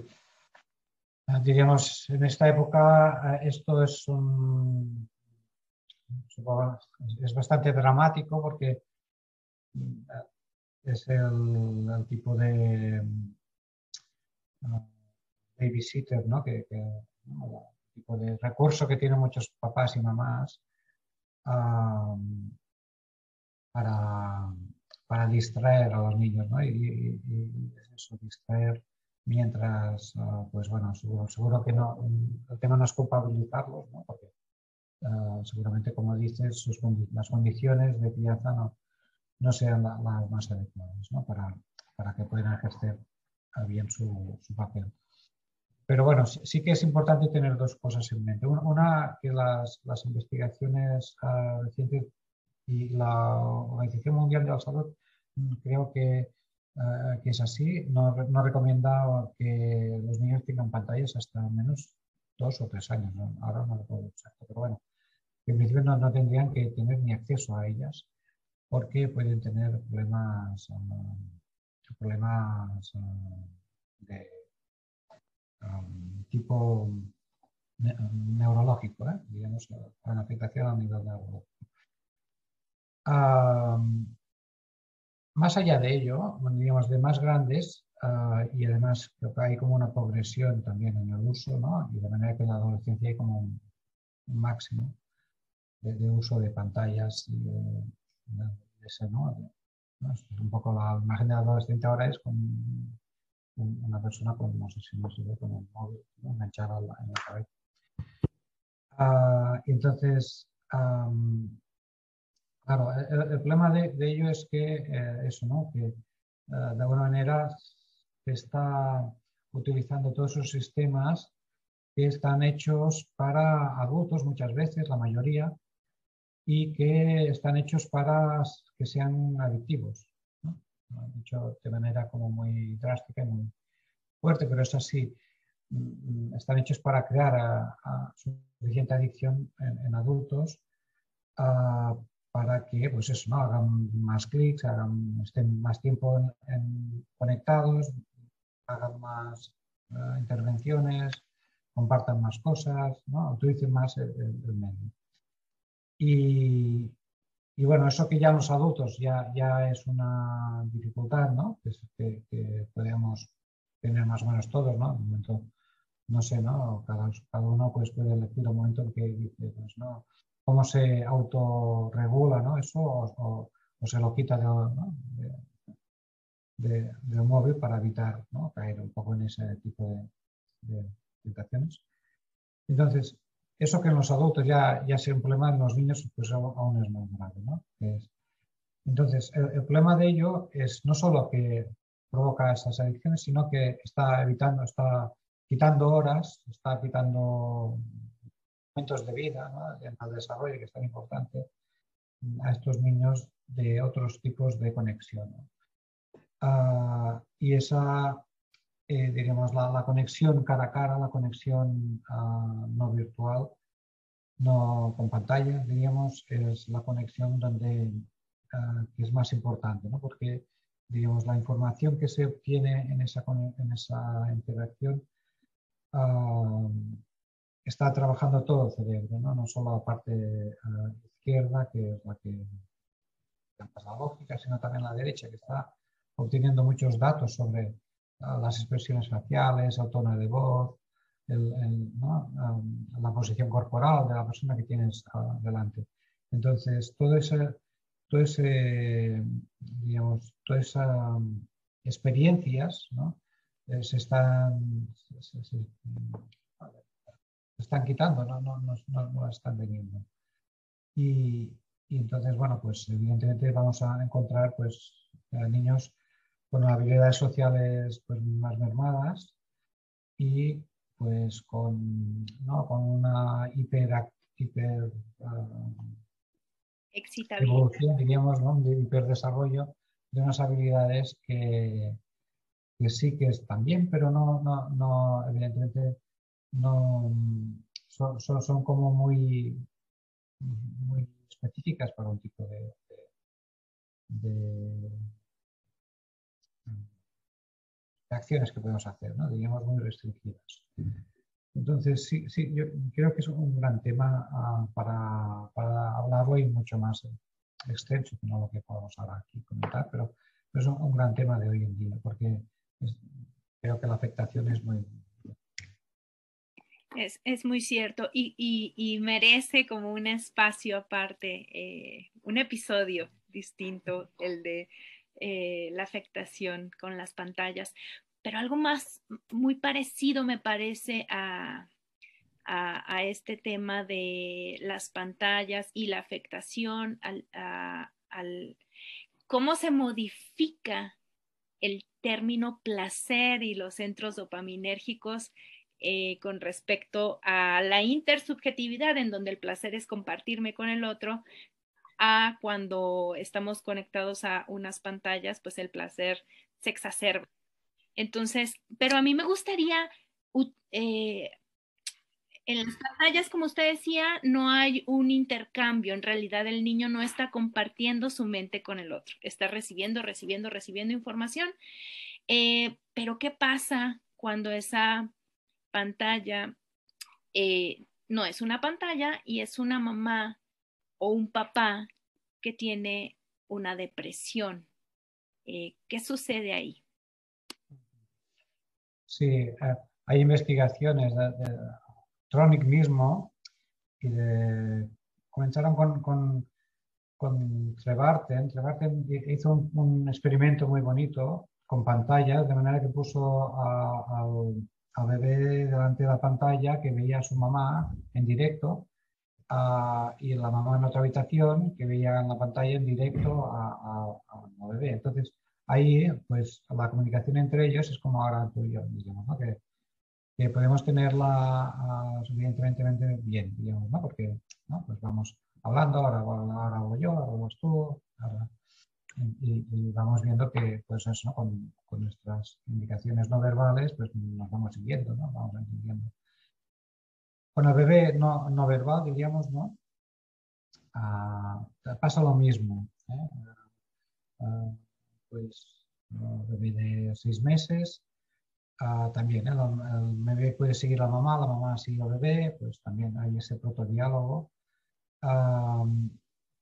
ah, diríamos, en esta época eh, esto es un, es bastante dramático porque mm, es el tipo de babysitter, ¿no? Que, el tipo de recurso que tienen muchos papás y mamás para, para, distraer a los niños, ¿no? Y, eso, distraer mientras, ah, pues bueno, seguro, que no, el tema no es culpabilizarlos, ¿no? Porque ah, seguramente, como dices, sus, las condiciones de crianza no, no sean las más adecuadas, ¿no? Para, para que puedan ejercer bien su, papel. Pero bueno, sí, que es importante tener dos cosas en mente. Una, que las, investigaciones ah, recientes y la Organización Mundial de la Salud mm, creo que, ah, que es así. No, no, recomienda que los niños tengan pantallas hasta menos dos o tres años. Ahora no lo puedo exacto, pero bueno, en principio no, no, tendrían que tener ni acceso a ellas porque pueden tener problemas. Ah, problemas ah, de um, tipo neurológico, ¿eh? digamos, con afectación a nivel neurológico. Más allá de ello, digamos, de más grandes, ah, y además creo que hay como una progresión también en el uso, ¿no? y de manera que en la adolescencia hay como un, máximo de, uso de pantallas y de, ese, ¿no? un poco la imagen del adolescente ahora es con una persona con, no sé si no se ve, con el móvil enganchado en la cabeza. Uh, entonces, claro, el, problema de, ello es que eh, eso, ¿no? Que eh, de alguna manera se está utilizando todos esos sistemas que están hechos para adultos muchas veces, la mayoría, y que están hechos para que sean adictivos. ¿no? Dicho de manera como muy drástica y muy fuerte, pero es así. Mm, están hechos para crear a, suficiente adicción en, adultos para que pues eso, ¿no? hagan más clics, hagan, estén más tiempo conectados, hagan más eh, intervenciones, compartan más cosas, ¿no? utilicen más el medio. Y, bueno, eso que ya los adultos ya, ya es una dificultad, ¿no? Que, que, podríamos tener más o menos todos, ¿no? Momento, no sé, ¿no? Cada, cada uno pues, puede elegir un momento en que dice, pues, ¿no? ¿Cómo se autorregula, ¿no? Eso o, se lo quita de, ¿no? de, de, un móvil para evitar ¿no? caer un poco en ese tipo de, tentaciones. Entonces, eso que en los adultos ya, ya sea un problema, en los niños pues aún es más grave. ¿no? entonces, el, problema de ello es no solo que provoca esas adicciones, sino que está evitando, está quitando horas, está quitando momentos de vida ¿no? en el desarrollo, que es tan importante, a estos niños de otros tipos de conexión. Ah, y esa eh, diríamos, la, conexión cara a cara, la conexión ah, no virtual, no con pantalla, diríamos, es la conexión donde ah, es más importante, ¿no? porque digamos, la información que se obtiene en esa, en esa interacción ah, está trabajando todo el cerebro, no, no solo la parte izquierda, que es la que es la lógica, sino también la derecha, que está obteniendo muchos datos sobre las expresiones faciales, el tono de voz, la posición corporal de la persona que tienes ah, delante. Entonces, todo ese, todo ese, digamos, todas esas um, experiencias eh, se, están, están quitando, no, no, no, no están veniendo. Y, y, entonces, bueno, pues evidentemente vamos a encontrar pues niños con habilidades sociales pues, más mermadas y pues con, ¿no? con una hiper, hiper uh, evolución, diríamos, ¿no? de hiperdesarrollo de unas habilidades que, que sí que están bien, pero no, no, no evidentemente, no son, son, son, como muy, muy específicas para un tipo de, de acciones que podemos hacer, ¿no? diríamos muy restringidas. Entonces, sí, sí, yo creo que es un gran tema ah, para, para, hablarlo y mucho más extenso que no lo que podemos ahora aquí comentar, pero, es un, gran tema de hoy en día, porque creo que la afectación es muy... Es, es muy cierto y, y, merece como un espacio aparte, eh, un episodio distinto, el de eh, la afectación con las pantallas, pero algo más muy parecido me parece a, a, este tema de las pantallas y la afectación al, al, cómo se modifica el término placer y los centros dopaminérgicos eh, con respecto a la intersubjetividad, en donde el placer es compartirme con el otro, a cuando estamos conectados a unas pantallas, pues el placer se exacerba. Entonces, pero a mí me gustaría, eh, en las pantallas, como usted decía, no hay un intercambio. En realidad el niño no está compartiendo su mente con el otro, está recibiendo, recibiendo, recibiendo información. Eh, pero ¿qué pasa cuando esa pantalla eh, no es una pantalla y es una mamá o un papá que tiene una depresión. Eh, ¿Qué sucede ahí? Sí, eh, hay investigaciones de, Tronic mismo y comenzaron con, con, con Trevarten. Trevarten hizo un, experimento muy bonito con pantallas, de manera que puso al, al bebé delante de la pantalla que veía a su mamá en directo y la mamá en otra habitación que veía en la pantalla en directo a, la bebé. Entonces, ahí, pues, la comunicación entre ellos es como ahora tú y yo, digamos, que, que, podemos tenerla uh, suficientemente bien, digamos, ¿no? Porque, ¿no? Pues vamos hablando, ahora, ahora hago yo, ahora hablas tú, y, y, vamos viendo que, pues eso, con, con, nuestras indicaciones no verbales, pues nos vamos siguiendo, ¿no? Vamos entendiendo. Con el bebé no, no verbal, diríamos, ¿no? Ah, pasa lo mismo. ¿eh? Ah, pues el bebé de seis meses, ah, también ¿eh? el, bebé puede seguir a la mamá, la mamá sigue al bebé, pues también hay ese protodiálogo.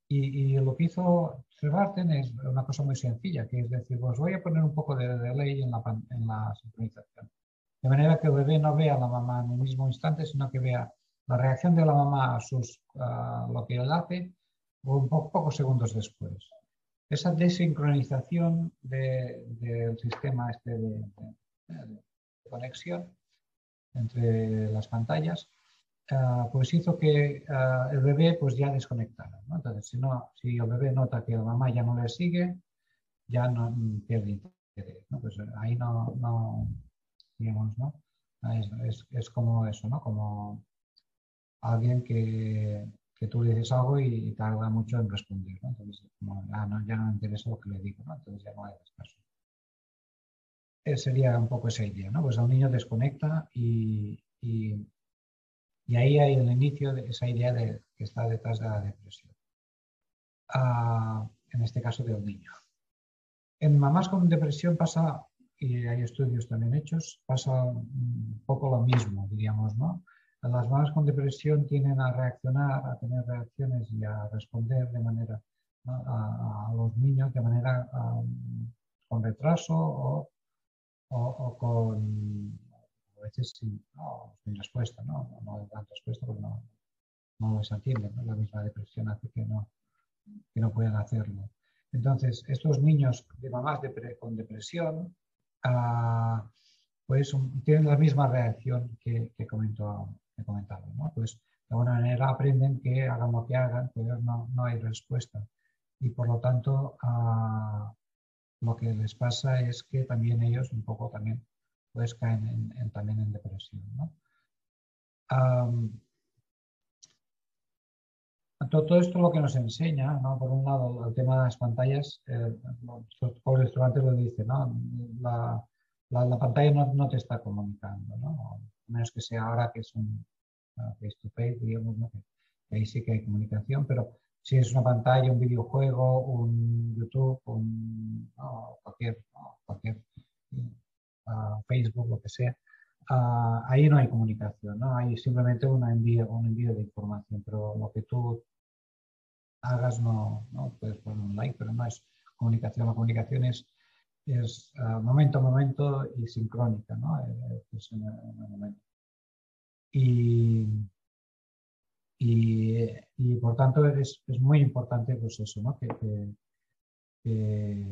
Y, y, lo que hizo Trevarten es una cosa muy sencilla, que es decir, pues voy a poner un poco de, de ley en la, en la sincronización. De manera que el bebé no vea a la mamá en el mismo instante, sino que vea la reacción de la mamá a, sus, lo que él hace un poco, pocos segundos después. Esa desincronización del sistema este de, conexión entre las pantallas, ah, pues hizo que ah, el bebé pues ya desconectara. Entonces, si, no, si el bebé nota que la mamá ya no le sigue, ya no pierde interés. Pues ahí no, no, digamos, ¿no? Es, es, como eso, ¿no? Como alguien que, que, tú le dices algo y, tarda mucho en responder, ¿no? Entonces, como, ah, no, ya no me interesa lo que le digo, ¿no? Entonces ya no hay caso. Eh, sería un poco esa idea, ¿no? Pues el niño desconecta y, y, y, ahí hay el inicio de esa idea de, que está detrás de la depresión. Ah, en este caso del niño. En mamás con depresión pasa y hay estudios también hechos, pasa un poco lo mismo, diríamos, ¿no? Las mamás con depresión tienden a reaccionar, a tener reacciones y a responder de manera a, los niños de manera con retraso o, o, con veces sin, respuesta, ¿no? No, dan respuesta porque no, no les atienden, La misma depresión hace que no, que no puedan hacerlo. Entonces, estos niños de mamás con depresión, ah, pues tienen la misma reacción que, que, comentó, que comentaba, ¿no? Pues de alguna manera aprenden que hagan lo que hagan, pues no, no hay respuesta. Y por lo tanto, ah, lo que les pasa es que también ellos un poco también pues caen en, también en depresión. ¿no? todo, esto lo que nos enseña, ¿no? por un lado, el tema de las pantallas, eh, los estudiantes lo dicen, ¿no? la, la, pantalla no, te está comunicando, ¿no? a menos que sea ahora que es un face to face, digamos, ¿no? que, ahí sí que hay comunicación, pero si es una pantalla, un videojuego, un YouTube, un, cualquier, cualquier uh, Facebook, lo que sea, uh, ahí no hay comunicación, ¿no? hay simplemente un envío, un envío de información, pero lo que tú hagas no, no puedes poner un like, pero no es comunicación, la comunicación es, es uh, momento a momento y sincrónica, ¿no? Eh, es en, en el momento. Y, y, y por tanto es, es, muy importante pues eso, ¿no? que, que, que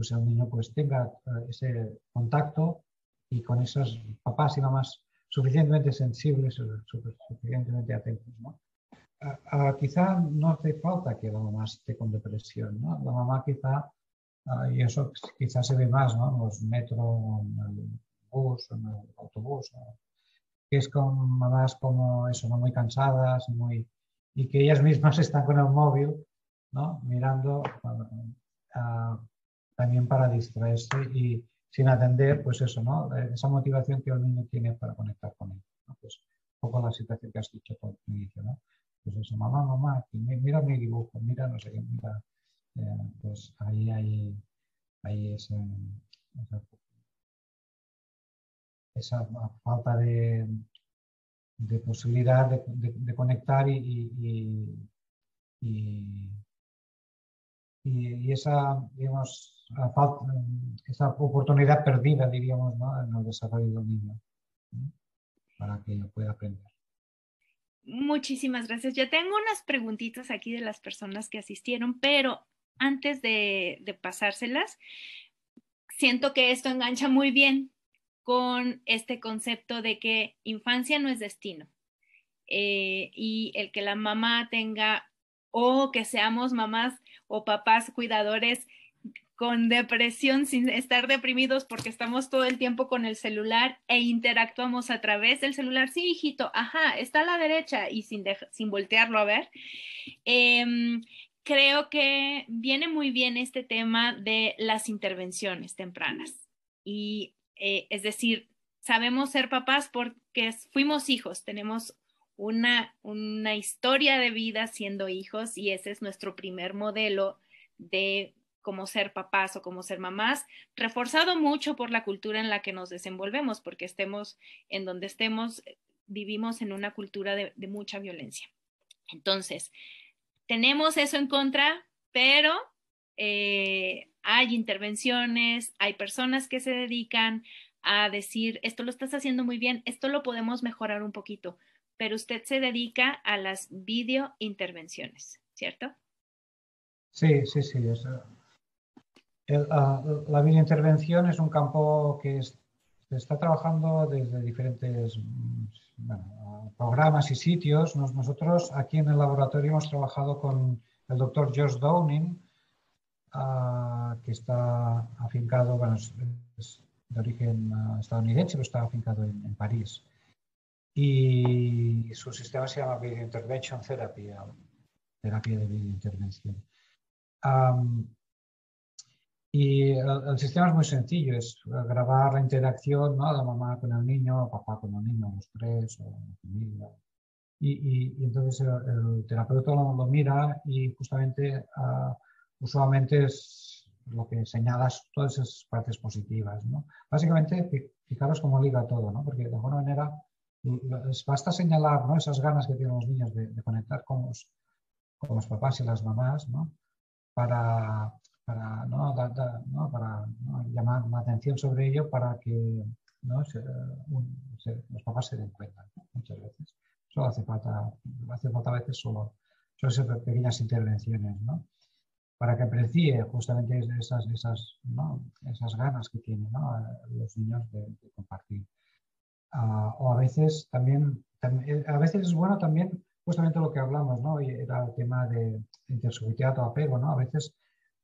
pues el niño pues tenga eh, ese contacto y con esos papás y mamás suficientemente sensibles, suficientemente atentos. ¿no? quizá no hace falta que la mamá esté con depresión, ¿no? La mamá quizá, y eso quizá se ve más, ¿no? En los metros, en el bus, en el autobús, ¿no? que es con mamás como eso, ¿no? muy cansadas muy, y que ellas mismas están con el móvil, ¿no? mirando uh, también para distraerse y sin atender, pues eso, ¿no? esa motivación que el niño tiene para conectar con él. Pues un poco la situación que has dicho por inicio, ¿no? Pues eso, mamá, mamá, mira mi dibujo, mira no sé qué, mira, eh, pues ahí hay, ese, esa esa falta de, de posibilidad de, de, conectar y, y, esa, digamos, esa oportunidad perdida, diríamos, ¿no? en el desarrollo del niño, para que pueda aprender. Muchísimas gracias. Yo tengo unas preguntitas aquí de las personas que asistieron, pero antes de, pasárselas, siento que esto engancha muy bien con este concepto de que infancia no es destino eh, y el que la mamá tenga o que seamos mamás o papás cuidadores con depresión sin estar deprimidos porque estamos todo el tiempo con el celular e interactuamos a través del celular. Sí, hijito, ajá, está a la derecha y sin, sin voltearlo a ver. Em, creo que viene muy bien este tema de las intervenciones tempranas. Y eh, es decir, sabemos ser papás porque fuimos hijos, tenemos una, una historia de vida siendo hijos y ese es nuestro primer modelo de cómo ser papás o cómo ser mamás, reforzado mucho por la cultura en la que nos desenvolvemos, porque estemos en donde estemos, vivimos en una cultura de, mucha violencia. Entonces, tenemos eso en contra, pero eh, hay intervenciones, hay personas que se dedican a decir, esto lo estás haciendo muy bien, esto lo podemos mejorar un poquito, pero usted se dedica a las video intervenciones, ¿cierto? Sí, sí, sí. Ah, la videointervención es un campo que se está trabajando desde diferentes programas y sitios. nosotros aquí en el laboratorio hemos trabajado con el doctor Josh Downing, Ah, que está afincado, bueno, es, de origen ah, estadounidense, pero está afincado en, París. Y su sistema se llama Video Intervention Therapy, terapia de videointervención. y el, sistema es muy sencillo, es grabar la interacción ¿no? la mamá con el niño, papá con el niño, los tres, o la familia. Y, y, entonces el, terapeuta lo, mira y justamente uh, usualmente es lo que señalas todas esas partes positivas. ¿no? Básicamente, fijaros cómo liga todo, ¿no? porque de alguna manera basta señalar ¿no? esas ganas que tienen los niños de, conectar con los, con los, papás y las mamás ¿no? para, para, ¿no? para llamar la atención sobre ello para que los papás se den cuenta muchas veces. Solo hace falta, hace falta a veces solo, solo ser pequeñas intervenciones. para que aprecie justamente esas, esas, esas ganas que tienen los niños de, compartir. Ah, o a veces también, eh, a veces es bueno también justamente lo que hablamos, ¿no? era el tema de intersubjetividad o apego, ¿no? A veces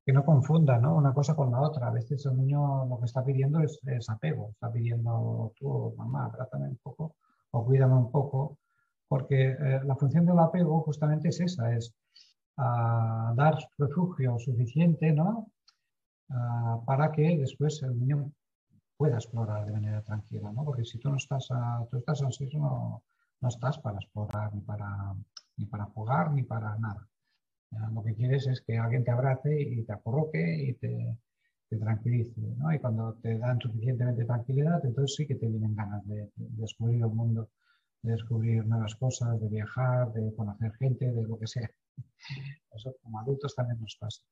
que no confunda ¿no? una cosa con la otra. A veces el niño lo que está pidiendo es, apego, está pidiendo tú, mamá, trátame un poco o cuídame un poco, porque eh, la función del apego justamente es esa, es ah, dar refugio suficiente ¿no? Ah, para que después el niño pueda explorar de manera tranquila, ¿no? porque si tú no estás, a, tú estás ansioso, no, no estás para explorar, ni para, ni para jugar, ni para nada lo que quieres es que alguien te abrace y te aporroque y te, tranquilice. ¿no? Y cuando te dan suficientemente tranquilidad, entonces sí que te vienen ganas de, descubrir el mundo, de descubrir nuevas cosas, de viajar, de conocer gente, de lo que sea. Eso como adultos también nos pasa.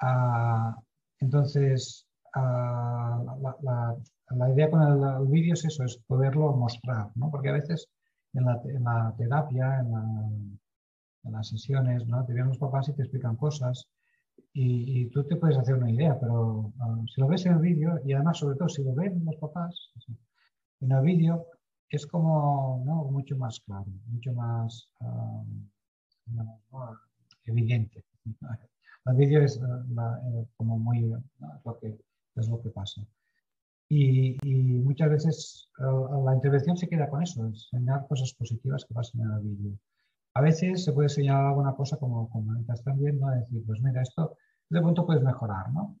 Ah, entonces, ah, la, idea con el, vídeo es eso, es poderlo mostrar, ¿no? porque a veces en la, en la terapia, en la, en las sesiones, ¿no? Te vienen los papás y te explican cosas y, tú te puedes hacer una idea, pero ah, si lo ves en el vídeo y además sobre todo si lo ven los papás en el vídeo es como mucho más claro, mucho más ah, evidente. El vídeo es ah, eh, como muy lo que, es lo que pasa. Y, y, muchas veces la intervención se queda con eso, enseñar cosas positivas que pasan en el vídeo. A veces se puede señalar alguna cosa como comentas también, ¿no? Decir, pues mira, esto de pronto puedes mejorar, ¿no?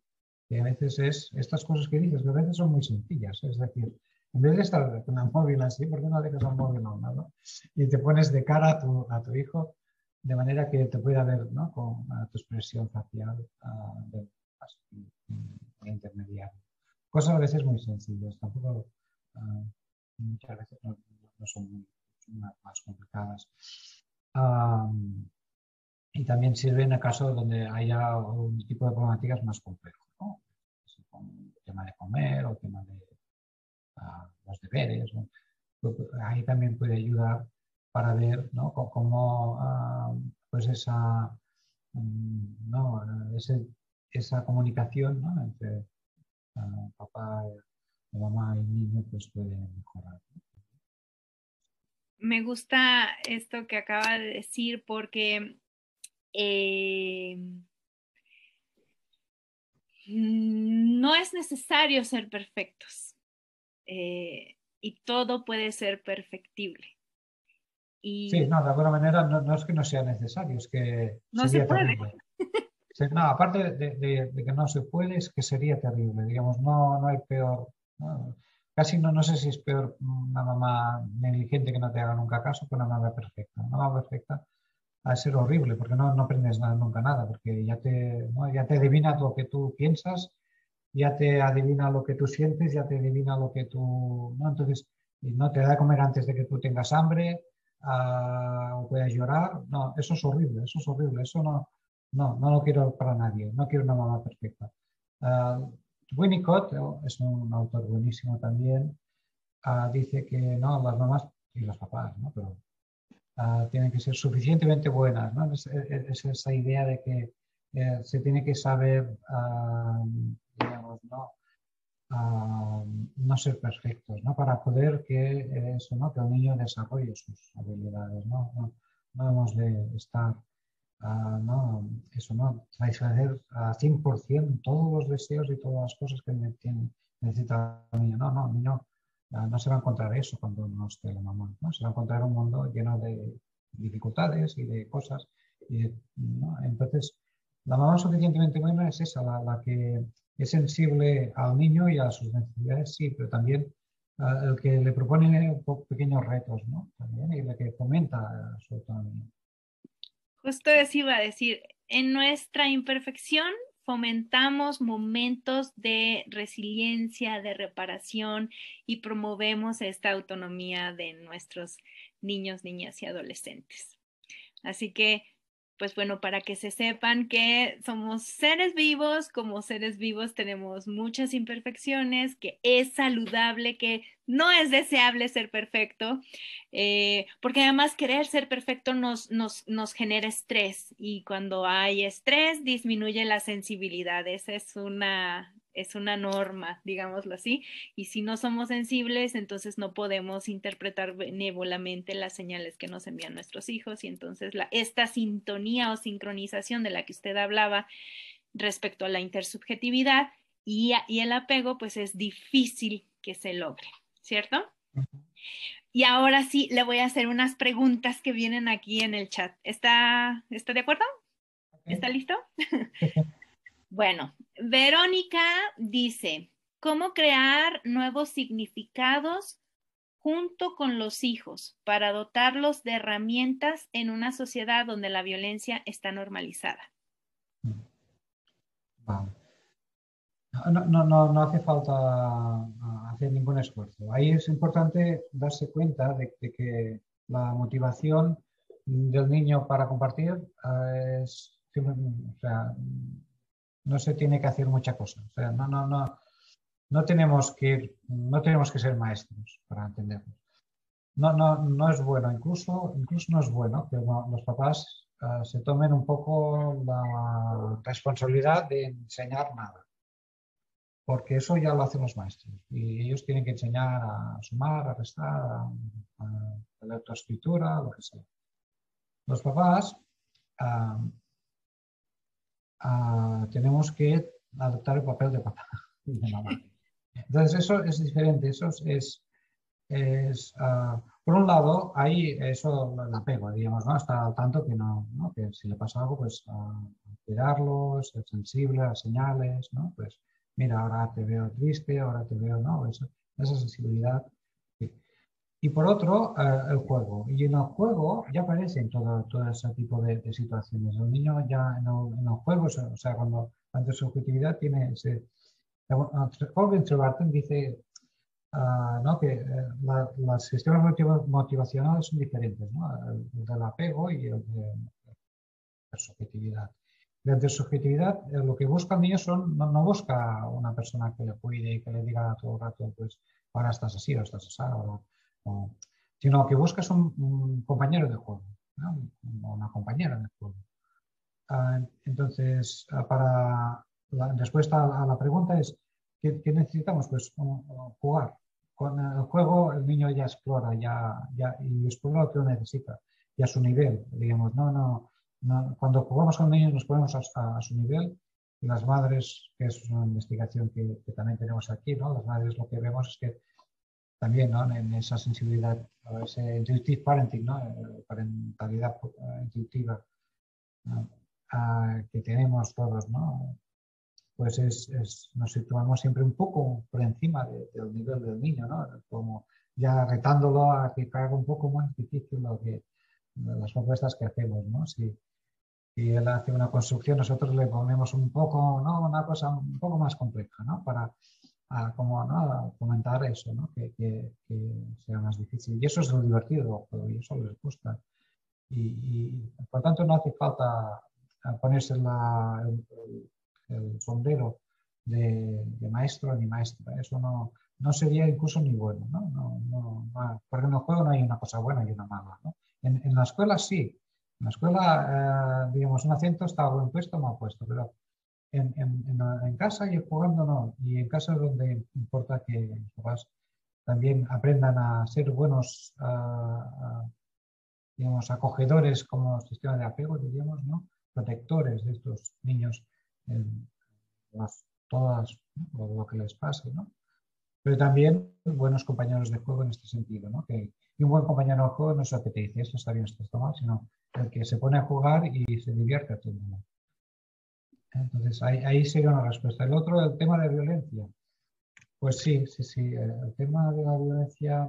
Y a veces es estas cosas que dices, que a veces son muy sencillas, es decir, en vez de estar con el móvil así, ¿por qué no dejas un móvil a un lado? Y te pones de cara a tu, a tu hijo de manera que te pueda ver ¿no? con tu expresión facial uh, de, intermediario. Cosas a veces muy sencillas, tampoco uh, muchas veces no, son muy, más complicadas y también sirve en el caso donde haya un tipo de problemáticas más complejo, ¿no? el tema de comer o el tema de ah, los deberes. Pues, ahí también puede ayudar para ver ¿no? cómo pues esa, mm, ¿no? Esa comunicación entre uh, papá, mamá y niño pues puede mejorar me gusta esto que acaba de decir porque eh, no es necesario ser perfectos eh, y todo puede ser perfectible. Y... Sí, no, de alguna manera no, es que no sea necesario, es que no se puede. No, aparte de, que no se puede, es que sería terrible. Digamos, no, no hay peor casi no, no sé si es peor una mamá negligente que no te haga nunca caso que una mamá perfecta. Una mamá perfecta a ser horrible porque no, no aprendes nada, nunca nada, porque ya te, ya te adivina lo que tú piensas, ya te adivina lo que tú sientes, ya te adivina lo que tú... ¿no? Entonces, no te da de comer antes de que tú tengas hambre uh, o puedas llorar. No, eso es horrible, eso es horrible, eso no, no, no lo quiero para nadie, no quiero una mamá perfecta. Uh, Winnicott es un autor buenísimo también, ah, dice que no, las mamás y los papás, ¿no? pero ah, tienen que ser suficientemente buenas. ¿no? Es, esa idea de que eh, se tiene que saber, ah, digamos, ¿no? no ser perfectos, ¿no? para poder que, eso, ¿no? que el niño desarrolle sus habilidades. No, no, no hemos de estar no, eso no, satisfacer a 100% todos los deseos y todas las cosas que necesita el niño. No, no, el niño no se va a encontrar eso cuando no esté la mamá, ¿no? Se va a encontrar un mundo lleno de dificultades y de cosas. Y Entonces, la mamá suficientemente buena es esa, la, que es sensible al niño y a sus necesidades, sí, pero también el que le propone pequeños retos, ¿no? También, y el que fomenta su autonomía. Justo eso iba a decir, en nuestra imperfección fomentamos momentos de resiliencia, de reparación y promovemos esta autonomía de nuestros niños, niñas y adolescentes. Así que pues bueno, para que se sepan que somos seres vivos, como seres vivos tenemos muchas imperfecciones, que es saludable, que no es deseable ser perfecto, eh, porque además querer ser perfecto nos, nos, nos genera estrés y cuando hay estrés disminuye la sensibilidad. Esa es una, es una norma, digámoslo así, y si no somos sensibles, entonces no podemos interpretar benévolamente las señales que nos envían nuestros hijos y entonces la, esta sintonía o sincronización de la que usted hablaba respecto a la intersubjetividad y, y el apego, pues es difícil que se logre, ¿cierto? Y ahora sí, le voy a hacer unas preguntas que vienen aquí en el chat. ¿Está, ¿está de acuerdo? ¿Está listo? Bueno, Verónica dice, ¿cómo crear nuevos significados junto con los hijos para dotarlos de herramientas en una sociedad donde la violencia está normalizada? No, no, hace falta ah, hacer ningún esfuerzo. Ahí es importante darse cuenta de, que la motivación del niño para compartir ah, es, o sea, no se tiene que hacer mucha cosa. O sea, no, no, no, no tenemos que no tenemos que ser maestros para entenderlo. No, no, no es bueno, incluso, incluso no es bueno que los papás eh, se tomen un poco la responsabilidad de enseñar nada. Porque eso ya lo hacen los maestros. Y ellos tienen que enseñar a sumar, a restar, a, a la autoescritura, lo que sea. Los papás eh, tenemos que adoptar el papel de papá y de mamá. Entonces eso es diferente, eso es, es ah, por un lado, ahí eso la pego, digamos, ¿no? Está al tanto que no, ¿no? que si le pasa algo, pues a cuidarlo, ser sensible a señales, ¿no? Pues mira, ahora te veo triste, ahora te veo, ¿no? esa sensibilidad y por otro, eh, el juego. Y en el juego ya aparecen todo, todo ese tipo de, situaciones. El niño ya en el, en el, juego, o sea, cuando ante su objetividad tiene ese... Holgen Trevarten dice uh, ¿no? que uh, los sistemas motivacionales son diferentes, ¿no? el, del apego y el de la subjetividad. El de subjetividad, eh, lo que busca el niño son, no, no, busca una persona que le cuide y que le diga todo el rato, pues ahora estás así o estás así, ahora sino que buscas un, compañero de juego, una compañera de juego. Ah, entonces, ah, para la respuesta a la pregunta es, ¿qué, necesitamos? Pues jugar. Con el juego el niño ya explora ya, ya, y explora lo que necesita y a su nivel, digamos, no, no, cuando jugamos con niños nos ponemos a, su nivel y las madres, que es una investigación que, que, también tenemos aquí, ¿no? las madres lo que vemos es que también ¿no? en esa sensibilidad, ese intuitive parenting, ¿no? Eh, parentalidad eh, intuitiva que tenemos todos, ¿no? pues es, es, nos situamos siempre un poco por encima del nivel del niño, ¿no? como ya retándolo a que haga un poco más difícil lo que, las propuestas que hacemos. ¿no? Si, si él hace una construcción, nosotros le ponemos un poco, ¿no? una cosa un poco más compleja ¿no? para a, como, ¿no? comentar eso, ¿no? que, que, sea más difícil. Y eso es lo divertido y eso les gusta. Y, por tanto no hace falta ponerse la, el, sombrero de, maestro ni maestra. Eso no, no sería incluso ni bueno. ¿no? No, no, porque en el juego no hay una cosa buena y una mala. En, en la escuela sí. En la escuela, eh, digamos, un acento está bien puesto o mal puesto, pero en, en, en, casa y jugando no. Y en casa es donde importa que los papás también aprendan a ser buenos, digamos, acogedores como sistema de apego, diríamos, ¿no? Protectores de estos niños en las, todas, lo que les pase, ¿no? Pero también buenos compañeros de juego en este sentido, ¿no? Y un buen compañero de juego no es el que te dice esto está bien, esto está mal, sino el que se pone a jugar y se divierte a mundo. Entonces, ahí, sería una respuesta. El otro, el tema de violencia. Pues sí, sí, sí. Eh, el tema de la violencia,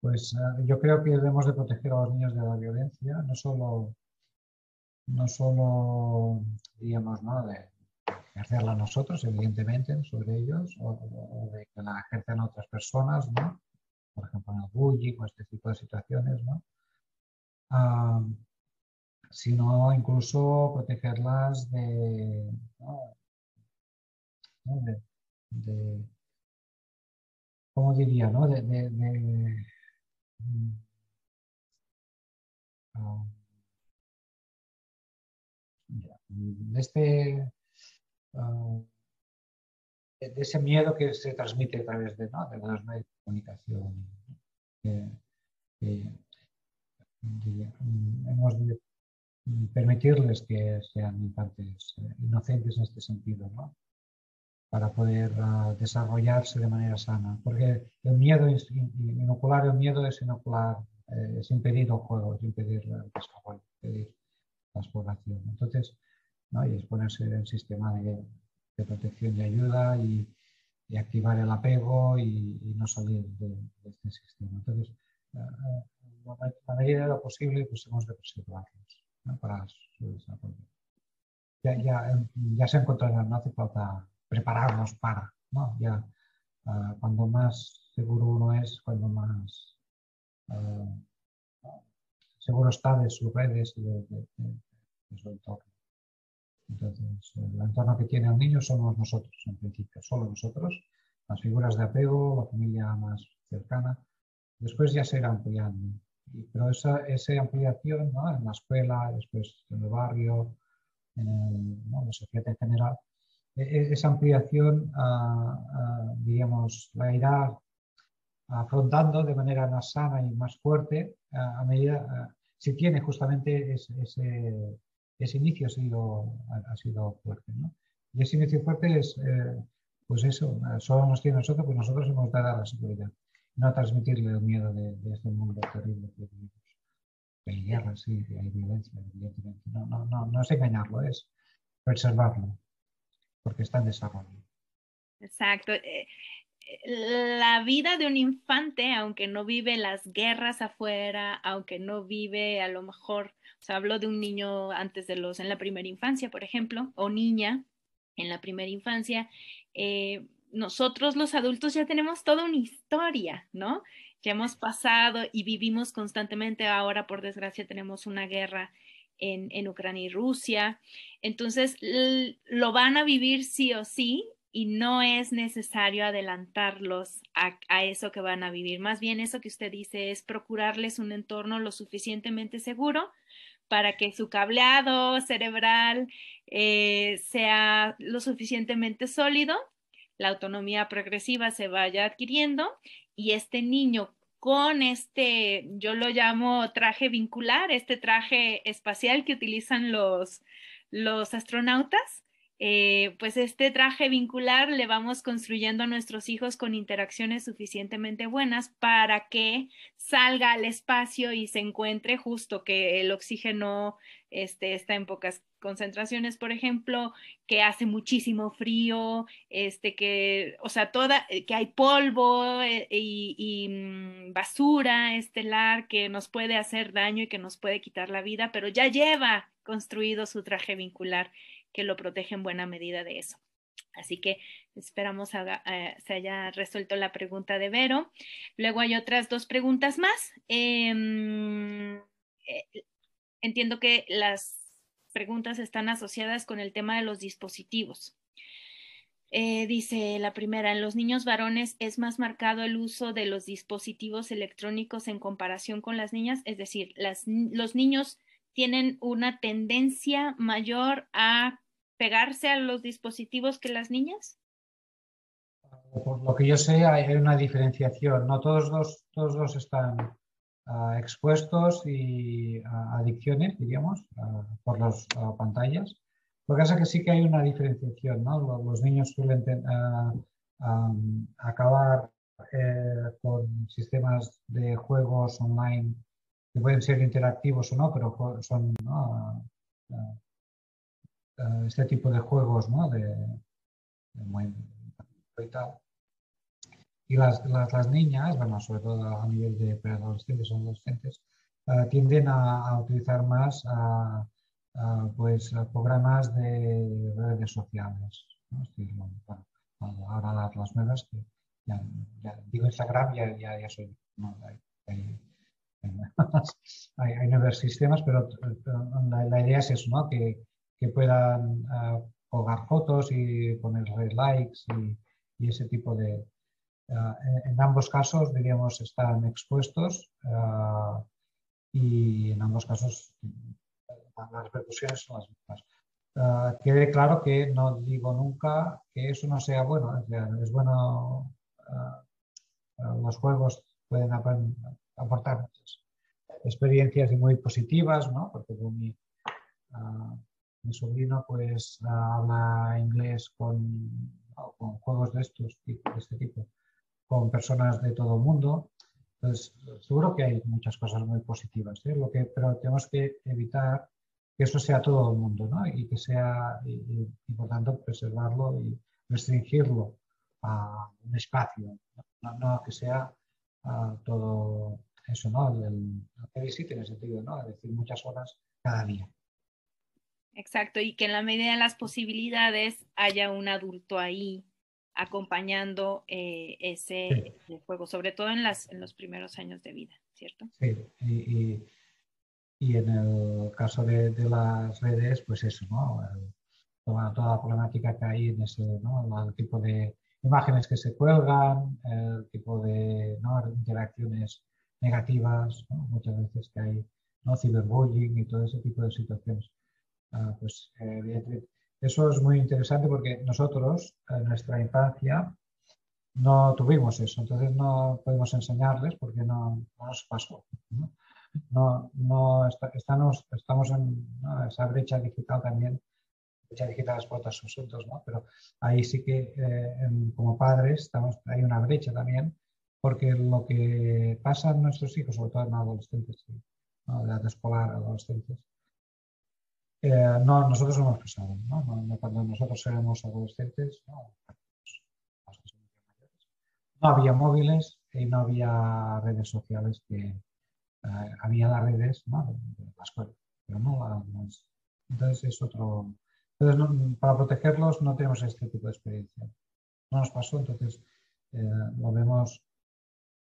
pues eh, yo creo que debemos de proteger a los niños de la violencia, no solo, no solo digamos, ¿no? de ejercerla nosotros, evidentemente, sobre ellos, o, de que la ejerzan otras personas, ¿no? Por ejemplo, en el bullying o este tipo de situaciones, ¿no? Sino incluso protegerlas de, de, ¿cómo diría? No? De, de, mm, ah, este ah, de ese miedo que se transmite a través de, ¿no? de los medios de comunicación. Mm, hemos de permitirles que sean infantes eh, inocentes en este sentido, ¿no? para poder ah, desarrollarse de manera sana. Porque el miedo, inocular el miedo es inocular, eh, es impedir el juego, es impedir el desarrollo, impedir la exploración. Entonces, ¿no? y es ponerse en el sistema de, de protección y ayuda y, y, activar el apego y, no salir de, este sistema. Entonces, uh, la medida de lo posible, pues hemos de preservarlos. Para su desarrollo. Ya, ya, ya se encontrarán, no hace falta prepararnos para, ¿no? Ya uh, cuando más seguro uno es, cuando más uh, seguro está de sus redes y de, de, de su entorno. Entonces, el entorno que tiene el niño somos nosotros, en principio, solo nosotros, las figuras de apego, la familia más cercana. Después ya se irá ampliando. Pero esa, esa ampliación ¿no? en la escuela, después en el barrio, en, el, ¿no? la sociedad en general, e, e, esa ampliación, ah, ah, digamos, la irá afrontando de manera más sana y más fuerte a, medida, si tiene justamente ese, ese inicio ha sido, ha, sido fuerte. ¿no? Y ese inicio fuerte es, eh, pues eso, solo nos tiene nosotros, pues nosotros hemos dar la seguridad. No transmitirle el miedo de, este mundo terrible que vivimos. Hay guerra, sí, hay violencia, evidentemente. No, no, no, no es engañarlo, es preservarlo, porque está en desarrollo. Exacto. Eh, la vida de un infante, aunque no vive las guerras afuera, aunque no vive a lo mejor, o sea, hablo de un niño antes de los, en la primera infancia, por ejemplo, o niña en la primera infancia, eh, nosotros los adultos ya tenemos toda una historia, ¿no? Ya hemos pasado y vivimos constantemente, ahora por desgracia tenemos una guerra en, en Ucrania y Rusia, entonces lo van a vivir sí o sí y no es necesario adelantarlos a, eso que van a vivir. Más bien eso que usted dice es procurarles un entorno lo suficientemente seguro para que su cableado cerebral eh, sea lo suficientemente sólido, la autonomía progresiva se vaya adquiriendo y este niño con este, yo lo llamo traje vincular, este traje espacial que utilizan los, los astronautas, eh, pues este traje vincular le vamos construyendo a nuestros hijos con interacciones suficientemente buenas para que salga al espacio y se encuentre justo que el oxígeno este, está en pocas concentraciones, por ejemplo, que hace muchísimo frío, este, que, o sea, toda, eh, que hay polvo eh, y, mm, basura estelar que nos puede hacer daño y que nos puede quitar la vida, pero ya lleva construido su traje vincular que lo protege en buena medida de eso. Así que esperamos eh, se haya resuelto la pregunta de Vero. Luego hay otras dos preguntas más. Em, entiendo que las preguntas están asociadas con el tema de los dispositivos. Eh, dice la primera, en los niños varones es más marcado el uso de los dispositivos electrónicos en comparación con las niñas, es decir, los niños tienen una tendencia mayor a pegarse a los dispositivos que las niñas? Por lo que yo sé, hay una diferenciación. No todos dos, todos dos están expuestos y adicciones, diríamos, por las pantallas. Lo que pasa es que sí que hay una diferenciación. ¿no? Los niños suelen acabar eh, con sistemas de juegos online que pueden ser interactivos o no, pero son este tipo de juegos ¿no? de, de y tal. Y las, las, las, niñas, bueno, sobre todo a nivel de preadolescentes o adolescentes, uh, tienden a, a, utilizar más uh, uh, pues, programas de redes sociales. ¿no? Decir, bueno, ahora las, nuevas, que ya, digo Instagram, ya, ya, ya soy, hay, hay, hay, nuevos sistemas, pero la, idea es eso, ¿no? que, que puedan uh, fotos y poner likes y, y ese tipo de... Uh, en, ambos casos, diríamos, están expuestos uh, y en ambos casos las repercusiones son las mismas. Uh, quede claro que no digo nunca que eso no sea bueno. Es, bueno, uh, los juegos pueden aportar muchas experiencias y muy positivas, ¿no? porque mi, uh, mi sobrino pues habla inglés con, con, juegos de estos de este tipo, con personas de todo el mundo. Entonces, seguro que hay muchas cosas muy positivas, ¿eh? Lo que, pero tenemos que evitar que eso sea todo el mundo, ¿no? Y que sea, y, por tanto, preservarlo y restringirlo a un espacio, no, no que sea uh, todo eso, ¿no? El, el sí tiene sentido, ¿no? Es decir, muchas horas cada día. Exacto, y que en la medida de las posibilidades haya un adulto ahí acompañando eh, ese, sí. juego, sobre todo en, las, en los primeros años de vida, ¿cierto? Sí, y, y y en el caso de, de las redes, pues eso, ¿no? El, toda, toda, la problemática que hay en ese, ¿no? El tipo de imágenes que se cuelgan, el tipo de ¿no? interacciones negativas, ¿no? muchas veces que hay ¿no? ciberbullying y todo ese tipo de situaciones. Uh, pues eh, eso es muy interesante porque nosotros en nuestra infancia no tuvimos eso, entonces no podemos enseñarles porque no, no nos pasó. ¿no? no, estamos, estamos en esa brecha digital también, brecha digital por otros asuntos, ¿no? pero ahí sí que eh, como padres estamos, hay una brecha también, porque lo que pasa en nuestros hijos, sobre todo en adolescentes, ¿no? de edad escolar, adolescentes, eh, no, nosotros no hemos pasado, ¿no? cuando nosotros éramos adolescentes, no, no había móviles y no había redes sociales que, eh, había las redes ¿no? de la pero no las... Entonces es otro... Entonces, para protegerlos no tenemos este tipo de experiencia. No nos pasó, entonces eh, lo vemos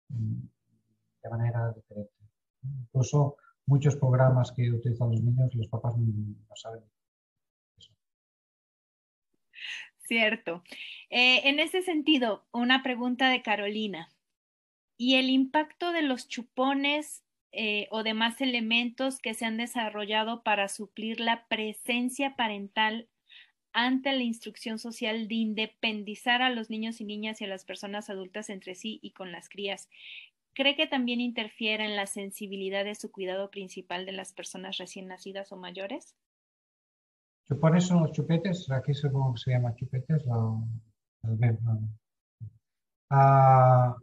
mm, de manera diferente. Incluso muchos programas que utilizan los niños, los papás no, saben. Cierto. Eh, en ese sentido, una pregunta de Carolina. ¿Y el impacto de los chupones eh, o demás elementos que se han desarrollado para suplir la presencia parental ante la instrucción social de independizar a los niños y niñas y a las personas adultas entre sí y con las crías. ¿Cree que también interfiere en la sensibilidad de su cuidado principal de las personas recién nacidas o mayores? ¿Chupones son los chupetes? Aquí supongo que se llama chupetes. O... Ah,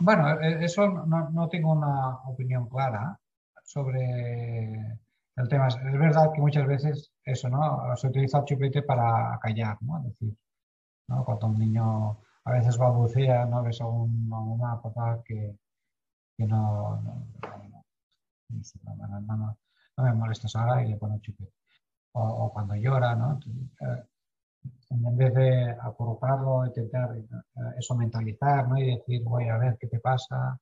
bueno, e, eso no, no, tengo una opinión clara sobre el tema. Es verdad que muchas veces eso, ¿no? Se utiliza el chupete para callar, ¿no? Es decir, ¿no? cuando un niño a veces balbucea, ¿no? Ves a, un, a una papá que, que no, no, no, no, me molestes ahora y le pone el chupete. O, o cuando llora, ¿no? Eh, en vez de acurrucarlo, intentar uh, eso mentalizar, ¿no? Y decir, voy a ver qué te pasa,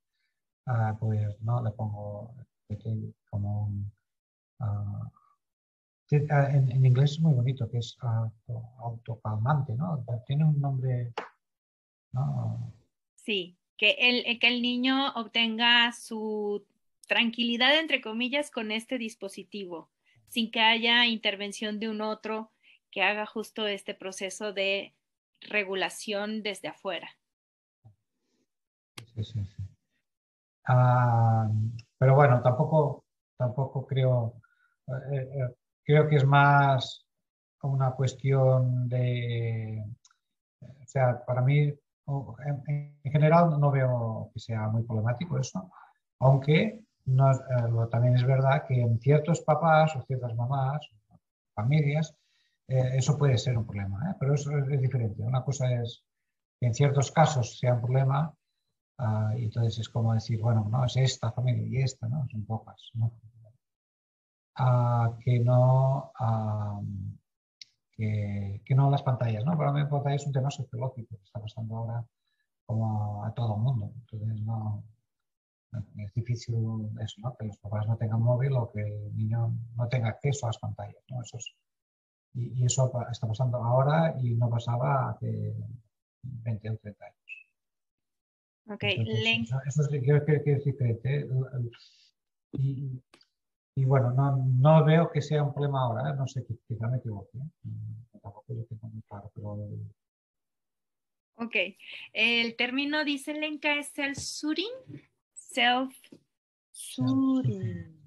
uh, pues, ¿no? Le pongo como un... Uh, en, en, inglés es muy bonito, que es auto, autocalmante, ¿no? Tiene un nombre... ¿no? Sí, que el, que el niño obtenga su tranquilidad, entre comillas, con este dispositivo, sin que haya intervención de un otro que haga justo este proceso de regulación desde afuera. Sí, sí, sí. Uh, pero bueno, tampoco, tampoco creo, eh, eh, creo que es más una cuestión de, o sea, para mí, en, en general no veo que sea muy problemático eso, aunque no, eh, también es verdad que en ciertos papás o ciertas mamás, familias, eh, eso puede ser un problema, ¿eh? pero eso es, diferente. Una cosa es que en ciertos casos sea un problema uh, y entonces es como decir, bueno, no, es esta familia y esta, ¿no? Son pocas, ¿no? Uh, que no... Que, que, no las pantallas, ¿no? Para mí pantalla es un tema sociológico que está pasando ahora como a, todo el mundo. Entonces, no, es difícil eso, ¿no? que los papás no tengan móvil o que el niño no tenga acceso a las pantallas. ¿no? Eso y, eso está pasando ahora y no pasaba hace 20 o 30 años. Ok, Entonces, eso, es que, que es diferente. Y, y, bueno, no, no, veo que sea un problema ahora, ¿eh? no sé, quizá me equivoque. ¿eh? Tampoco lo tengo muy claro, pero Ok. El término, dice Lenka, es el suring Self-soothing.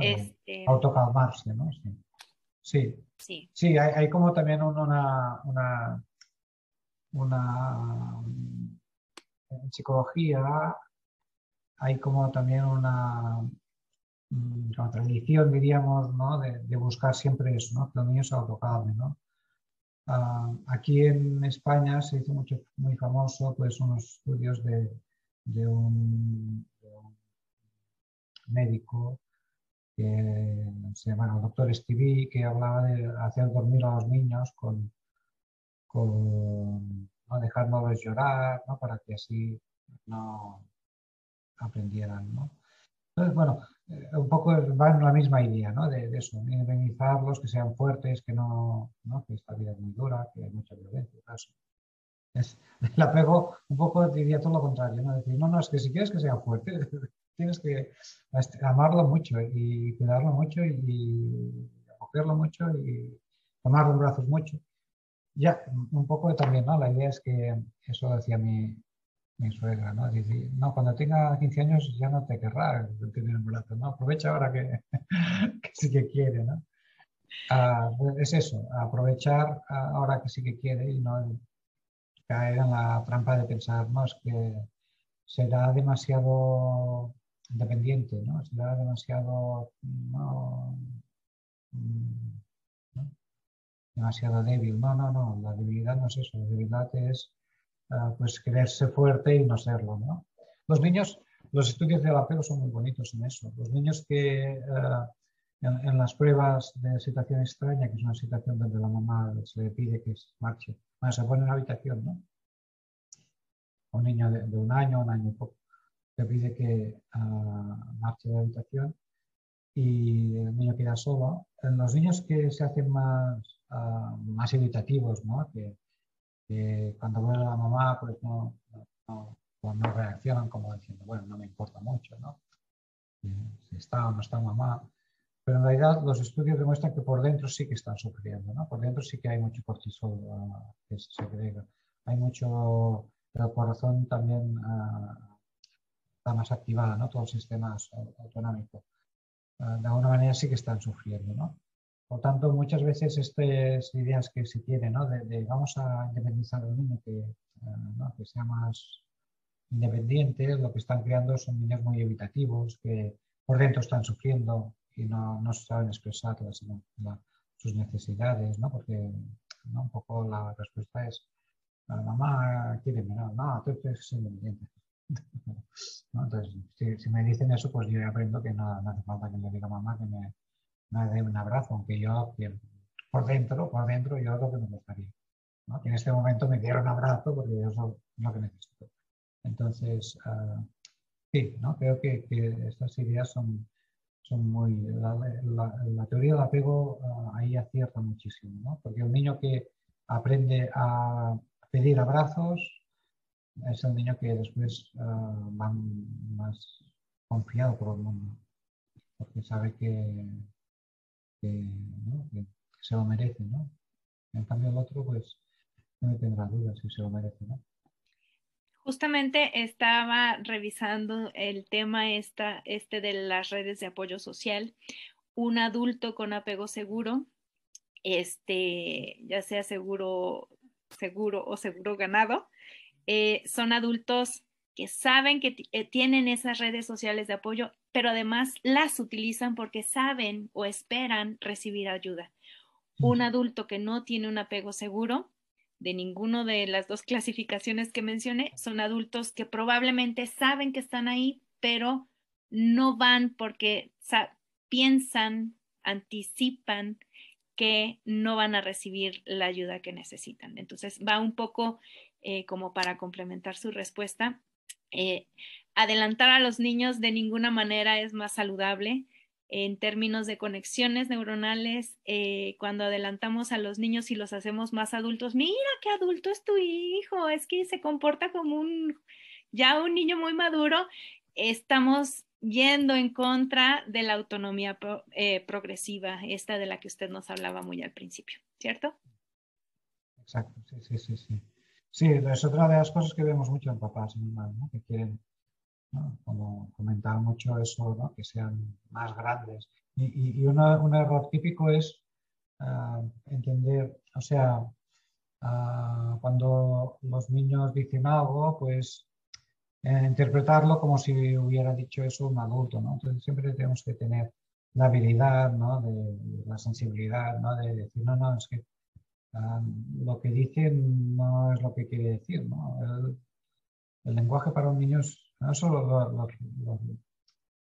Este... Autocalmarse, ¿no? Sí. Sí. Sí, hay, como también una, una, una, en psicología hay como también una, una tradición, diríamos, ¿no? de, de, buscar siempre eso, ¿no? que el niño se autocalme, ¿no? Ah, aquí en España se hizo mucho, muy famoso pues, unos estudios de, un, médico que se llama el doctor Stevie, que hablaba de hacer dormir a los niños con, con no dejándolos llorar, ¿no? para que así no aprendieran. ¿no? Entonces, bueno, eh, un poco va en la misma idea, ¿no? De, de eso, indemnizarlos, que sean fuertes, que no, ¿no? que esta vida es muy dura, que hay mucha violencia. Eso. Es, el apego, un poco diría todo lo contrario, ¿no? Decir, no, no, es que si quieres que sea fuerte, tienes que amarlo mucho y cuidarlo mucho y acogerlo mucho y tomarlo en brazos mucho. Ya, un poco también, ¿no? La idea es que, eso decía mi, mi suegra, ¿no? Dice, no, cuando tenga 15 años ya no te querrá tener un brazo, ¿no? Aprovecha ahora que, sí que quiere, ¿no? Ah, pues es eso, aprovechar ahora que sí que quiere y no caer en la trampa de pensar, no, es que será demasiado independiente, ¿no? Será demasiado, no, mm, ¿no? demasiado débil. No, no, no, la debilidad no es eso, la debilidad es pues quererse fuerte y no serlo. ¿no? Los niños, los estudios del apego son muy bonitos en eso. Los niños que eh, en, las pruebas de situación extraña, que es una situación donde la mamá se le pide que marche, bueno, se pone en una habitación, ¿no? Un niño de, un año, un año y poco, se pide que ah, marche de la habitación y el niño queda solo. En los niños que se hacen más, uh, más evitativos, ¿no? Que, cuando vuelve la mamá, pues no, no, pues no, reaccionan como diciendo, bueno, no me importa mucho, ¿no? Si está o no está mamá. Pero en realidad los estudios demuestran que por dentro sí que están sufriendo, ¿no? Por dentro sí que hay mucho cortisol uh, que se segrega. Hay mucho, el corazón también uh, está más activado, ¿no? Todo el sistema autonómico. Uh, de alguna manera sí que están sufriendo, ¿no? Por tanto, muchas veces estas ideas que se tienen, ¿no? de, vamos a independizar al niño que, eh, que sea más independiente, lo que están creando son niños muy evitativos, que por dentro están sufriendo y no, no saben expresar sus necesidades, ¿no? porque ¿no? un poco la respuesta es, la mamá quiere mirar, no, tú eres independiente. Entonces, si, me dicen eso, pues yo aprendo que no, no hace falta que me diga mamá que me, me dé un abrazo, aunque yo por dentro, por dentro yo lo que me gustaría. ¿no? en este momento me quiero un abrazo porque yo soy lo que necesito. Entonces, uh, sí, ¿no? creo que, que, estas ideas son, son muy... La, la, teoría del apego uh, ahí acierta muchísimo, ¿no? porque un niño que aprende a pedir abrazos es el niño que después uh, va más confiado por el mundo, porque sabe que que, se lo merece, ¿no? En cambio el otro, pues, no tendrá dudas si se lo merece, ¿no? Justamente estaba revisando el tema esta, este de las redes de apoyo social. Un adulto con apego seguro, este, ya sea seguro, seguro o seguro ganado, eh, son adultos que saben que eh, tienen esas redes sociales de apoyo, pero además las utilizan porque saben o esperan recibir ayuda. Un adulto que no tiene un apego seguro de ninguno de las dos clasificaciones que mencioné son adultos que probablemente saben que están ahí, pero no van porque piensan, anticipan que no van a recibir la ayuda que necesitan. Entonces va un poco eh, como para complementar su respuesta Eh, adelantar a los niños de ninguna manera es más saludable en términos de conexiones neuronales, eh, cuando adelantamos a los niños y los hacemos más adultos, mira qué adulto es tu hijo, es que se comporta como un ya un niño muy maduro, estamos yendo en contra de la autonomía eh, progresiva, esta de la que usted nos hablaba muy al principio, ¿cierto? Exacto, sí, sí, sí, sí. Sí, es otra de las cosas que vemos mucho en papás y ¿no? que quieren como comentar mucho eso, ¿no? que sean más grandes. Y, y, un error típico es ah, entender, o sea, ah, cuando los niños dicen algo, pues eh, interpretarlo como si hubiera dicho eso un adulto, ¿no? Entonces siempre tenemos que tener la habilidad, ¿no? De, la sensibilidad, ¿no? De decir, no, no, es que ah, lo que dicen no es lo que quiere decir, ¿no? El, el lenguaje para un niño es no solo lo,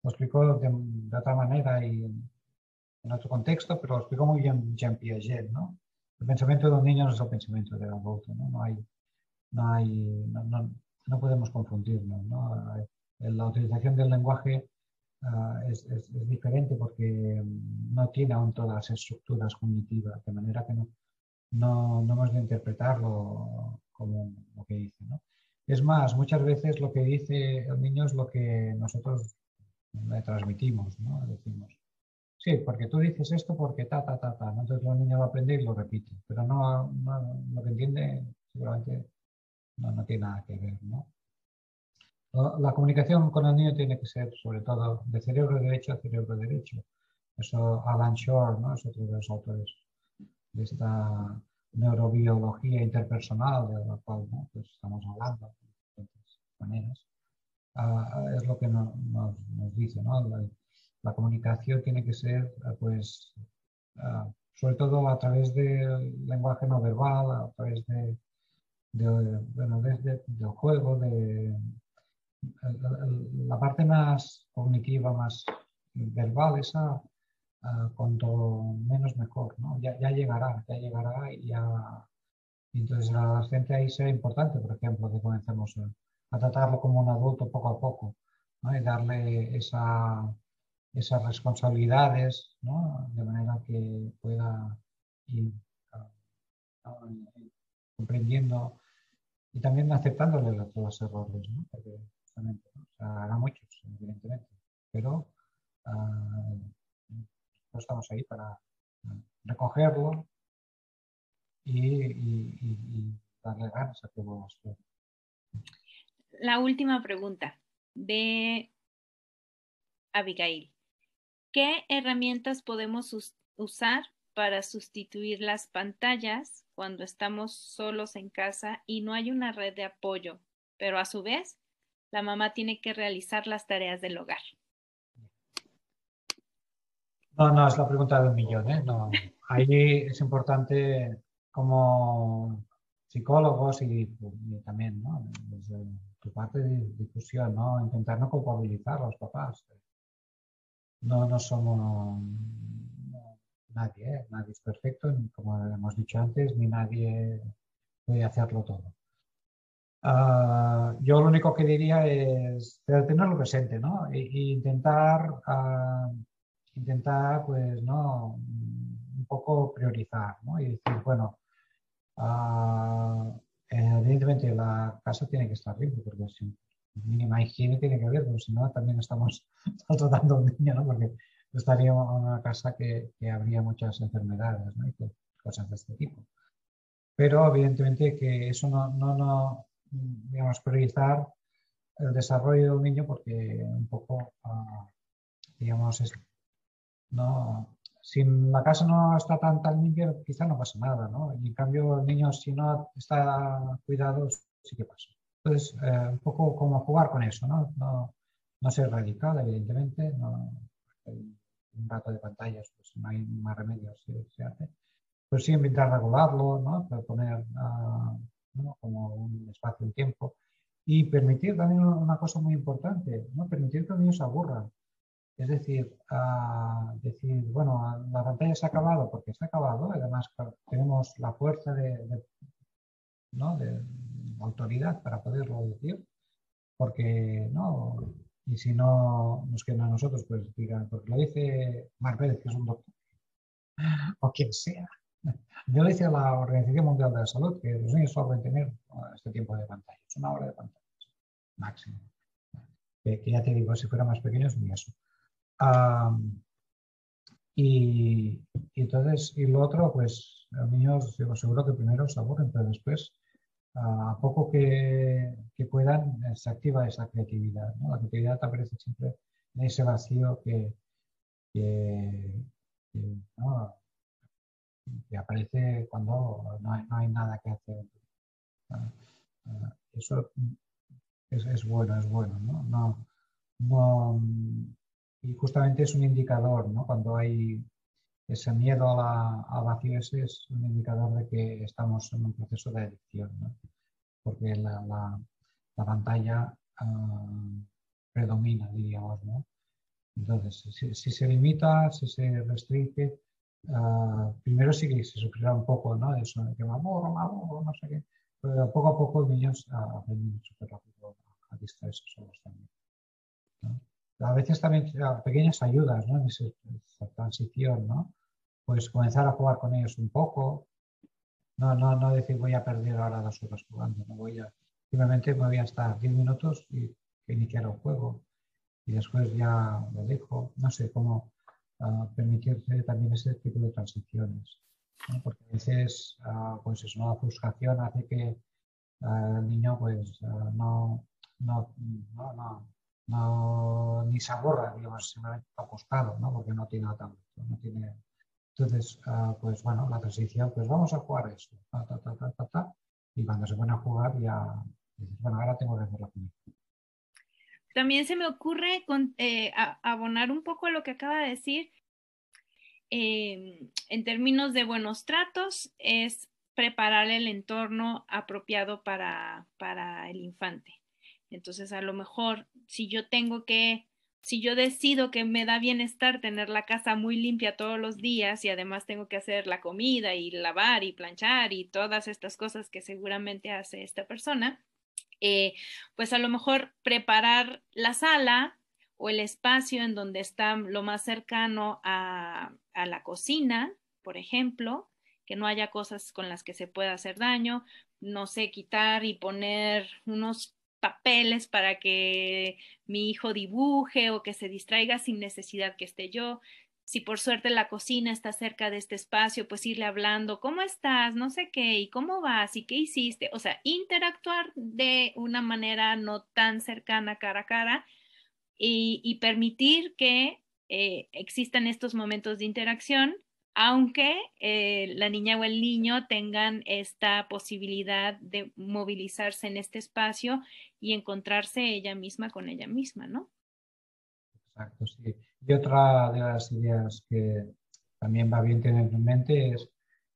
explico de, otra manera y en otro contexto, pero lo explico muy bien Jean Piaget, ¿no? El pensamiento de un niño no es el pensamiento del adulto, ¿no? No hay, no hay, no, no, podemos confundirnos, ¿no? La utilización del lenguaje ah, es, es, diferente porque no tiene aún todas las estructuras cognitivas, de manera que no, no, no hemos de interpretarlo como lo que dice, ¿no? Es más, muchas veces lo que dice el niño es lo que nosotros le transmitimos, ¿no? Decimos, sí, porque tú dices esto porque ta, ta, ta, ta. Entonces el niño va a aprender y lo repite, pero no, lo que entiende seguramente no, tiene nada que ver, ¿no? La comunicación con el niño tiene que ser, sobre todo, de cerebro derecho a cerebro derecho. Eso Alan Shore, ¿no? Es otro de los autores de esta neurobiología interpersonal de la cual pues, estamos hablando de diferentes maneras, ah, es lo que nos, dice. ¿no? La, comunicación tiene que ser, ah, pues, ah, sobre todo a través del lenguaje no verbal, a través de, bueno, desde del juego, de la parte más cognitiva, más verbal, esa Ah, cuanto menos mejor, ¿no? Ya, ya, llegará, ya llegará y ya... Entonces el adolescente ahí será importante, por ejemplo, que comencemos a, tratarlo como un adulto poco a poco, ¿no? Y darle esa, esas responsabilidades, ¿no? De manera que pueda ir comprendiendo y también aceptándole los, los errores, ¿no? Porque justamente, ¿no? O sea, hará muchos, evidentemente, pero uh, estamos ahí para recogerlo y, darle ganas a que La última pregunta de Abigail. ¿Qué herramientas podemos usar para sustituir las pantallas cuando estamos solos en casa y no hay una red de apoyo, pero a su vez la mamá tiene que realizar las tareas del hogar? No, no, es la pregunta de un millón. ¿eh? No. Ahí es importante como psicólogos y, también ¿no? desde tu parte de difusión, ¿no? intentar no culpabilizar a los papás. No, no somos nadie, ¿eh? nadie es perfecto, como hemos dicho antes, ni nadie puede hacerlo todo. Ah, yo lo único que diría es tenerlo presente, ¿no? E, e intentar uh, intentar, pues, ¿no? Un poco priorizar, ¿no? Y decir, bueno, uh, evidentemente la casa tiene que estar limpia, porque si mínima higiene tiene que haber, porque si no, también estamos tratando a un niño, ¿no? Porque estaría una casa que, que habría muchas enfermedades, ¿no? Y cosas de este tipo. Pero evidentemente que eso no, no, no digamos, priorizar el desarrollo del niño porque un poco, uh, digamos, es no, si la casa no está tan, tan limpia, quizá no pasa nada, ¿no? Y en cambio, el niño, si no está cuidado, sí que pasa. Entonces, eh, un poco como jugar con eso, ¿no? No, no ser radical, evidentemente, no, un rato de pantallas, pues no hay más remedio, si se hace. Pues sí, intentar regularlo, ¿no? poner uh, ¿no? como un espacio, un tiempo. Y permitir también una cosa muy importante, ¿no? Permitir que los niños se aburran. Es decir, decir, bueno, la pantalla se ha acabado porque se ha acabado, además tenemos la fuerza de, autoridad para poderlo decir. porque, ¿no? Y si no nos quedan a nosotros, pues digan, porque lo dice Mark Pérez, que es un doctor, o quien sea. Yo le dice a la Organización Mundial de la Salud que los niños solo deben tener este tiempo de pantalla, es una hora de pantalla máximo. Que, ya te digo, si fuera más pequeño es muy eso. y, entonces, y lo otro, pues los niños, digo, seguro que primero se aburren, pero después, a poco que, que puedan, se activa esa creatividad. La creatividad aparece siempre en ese vacío que, que, que aparece cuando no hay, no hay, nada que hacer. Eso es, es, bueno, es bueno, ¿no? No, no y justamente es un indicador, ¿no? Cuando hay ese miedo a la, al vacío, es un indicador de que estamos en un proceso de adicción, ¿no? Porque la, la, la pantalla uh, predomina, diríamos, ¿no? Entonces, si, si, se limita, si se restringe, uh, primero sí que se sufrirá un poco, ¿no? Eso que me aburro, me aburro, no sé qué. Pero poco a poco los niños uh, aprenden súper rápido a distraerse solos también. A veces también pequeñas ayudas ¿no? en esa, transición, ¿no? Pues comenzar a jugar con ellos un poco, no, no, no decir voy a perder ahora dos horas jugando, no voy a, simplemente me voy a estar 10 minutos y iniciar el juego y después ya lo dejo, no sé, cómo uh, permitirse también ese tipo de transiciones, ¿no? porque a veces uh, pues es una frustración hace que uh, el niño pues no, no, no, no no, ni se aborra, digamos, simplemente está acostado, ¿no? porque no tiene la no tiene... Entonces, uh, pues bueno, la transición, pues vamos a jugar esto, ta, ta, ta, ta, ta, y cuando se pone a jugar ya bueno, ahora tengo que hacer la comida. También se me ocurre con, eh, abonar un poco a lo que acaba de decir, eh, en términos de buenos tratos, es preparar el entorno apropiado para, para el infante. Entonces, a lo mejor, si yo tengo que, si yo decido que me da bienestar tener la casa muy limpia todos los días y además tengo que hacer la comida y lavar y planchar y todas estas cosas que seguramente hace esta persona, eh, pues a lo mejor preparar la sala o el espacio en donde está lo más cercano a, a la cocina, por ejemplo, que no haya cosas con las que se pueda hacer daño, no sé, quitar y poner unos papeles para que mi hijo dibuje o que se distraiga sin necesidad que esté yo. Si por suerte la cocina está cerca de este espacio, pues irle hablando, ¿cómo estás? No sé qué, ¿y cómo vas? ¿Y qué hiciste? O sea, interactuar de una manera no tan cercana cara a cara y, permitir que eh, existan estos momentos de interacción aunque eh, la niña o el niño tengan esta posibilidad de movilizarse en este espacio y encontrarse ella misma con ella misma, ¿no? Exacto, sí. Y otra de las ideas que también va bien tener en mente es,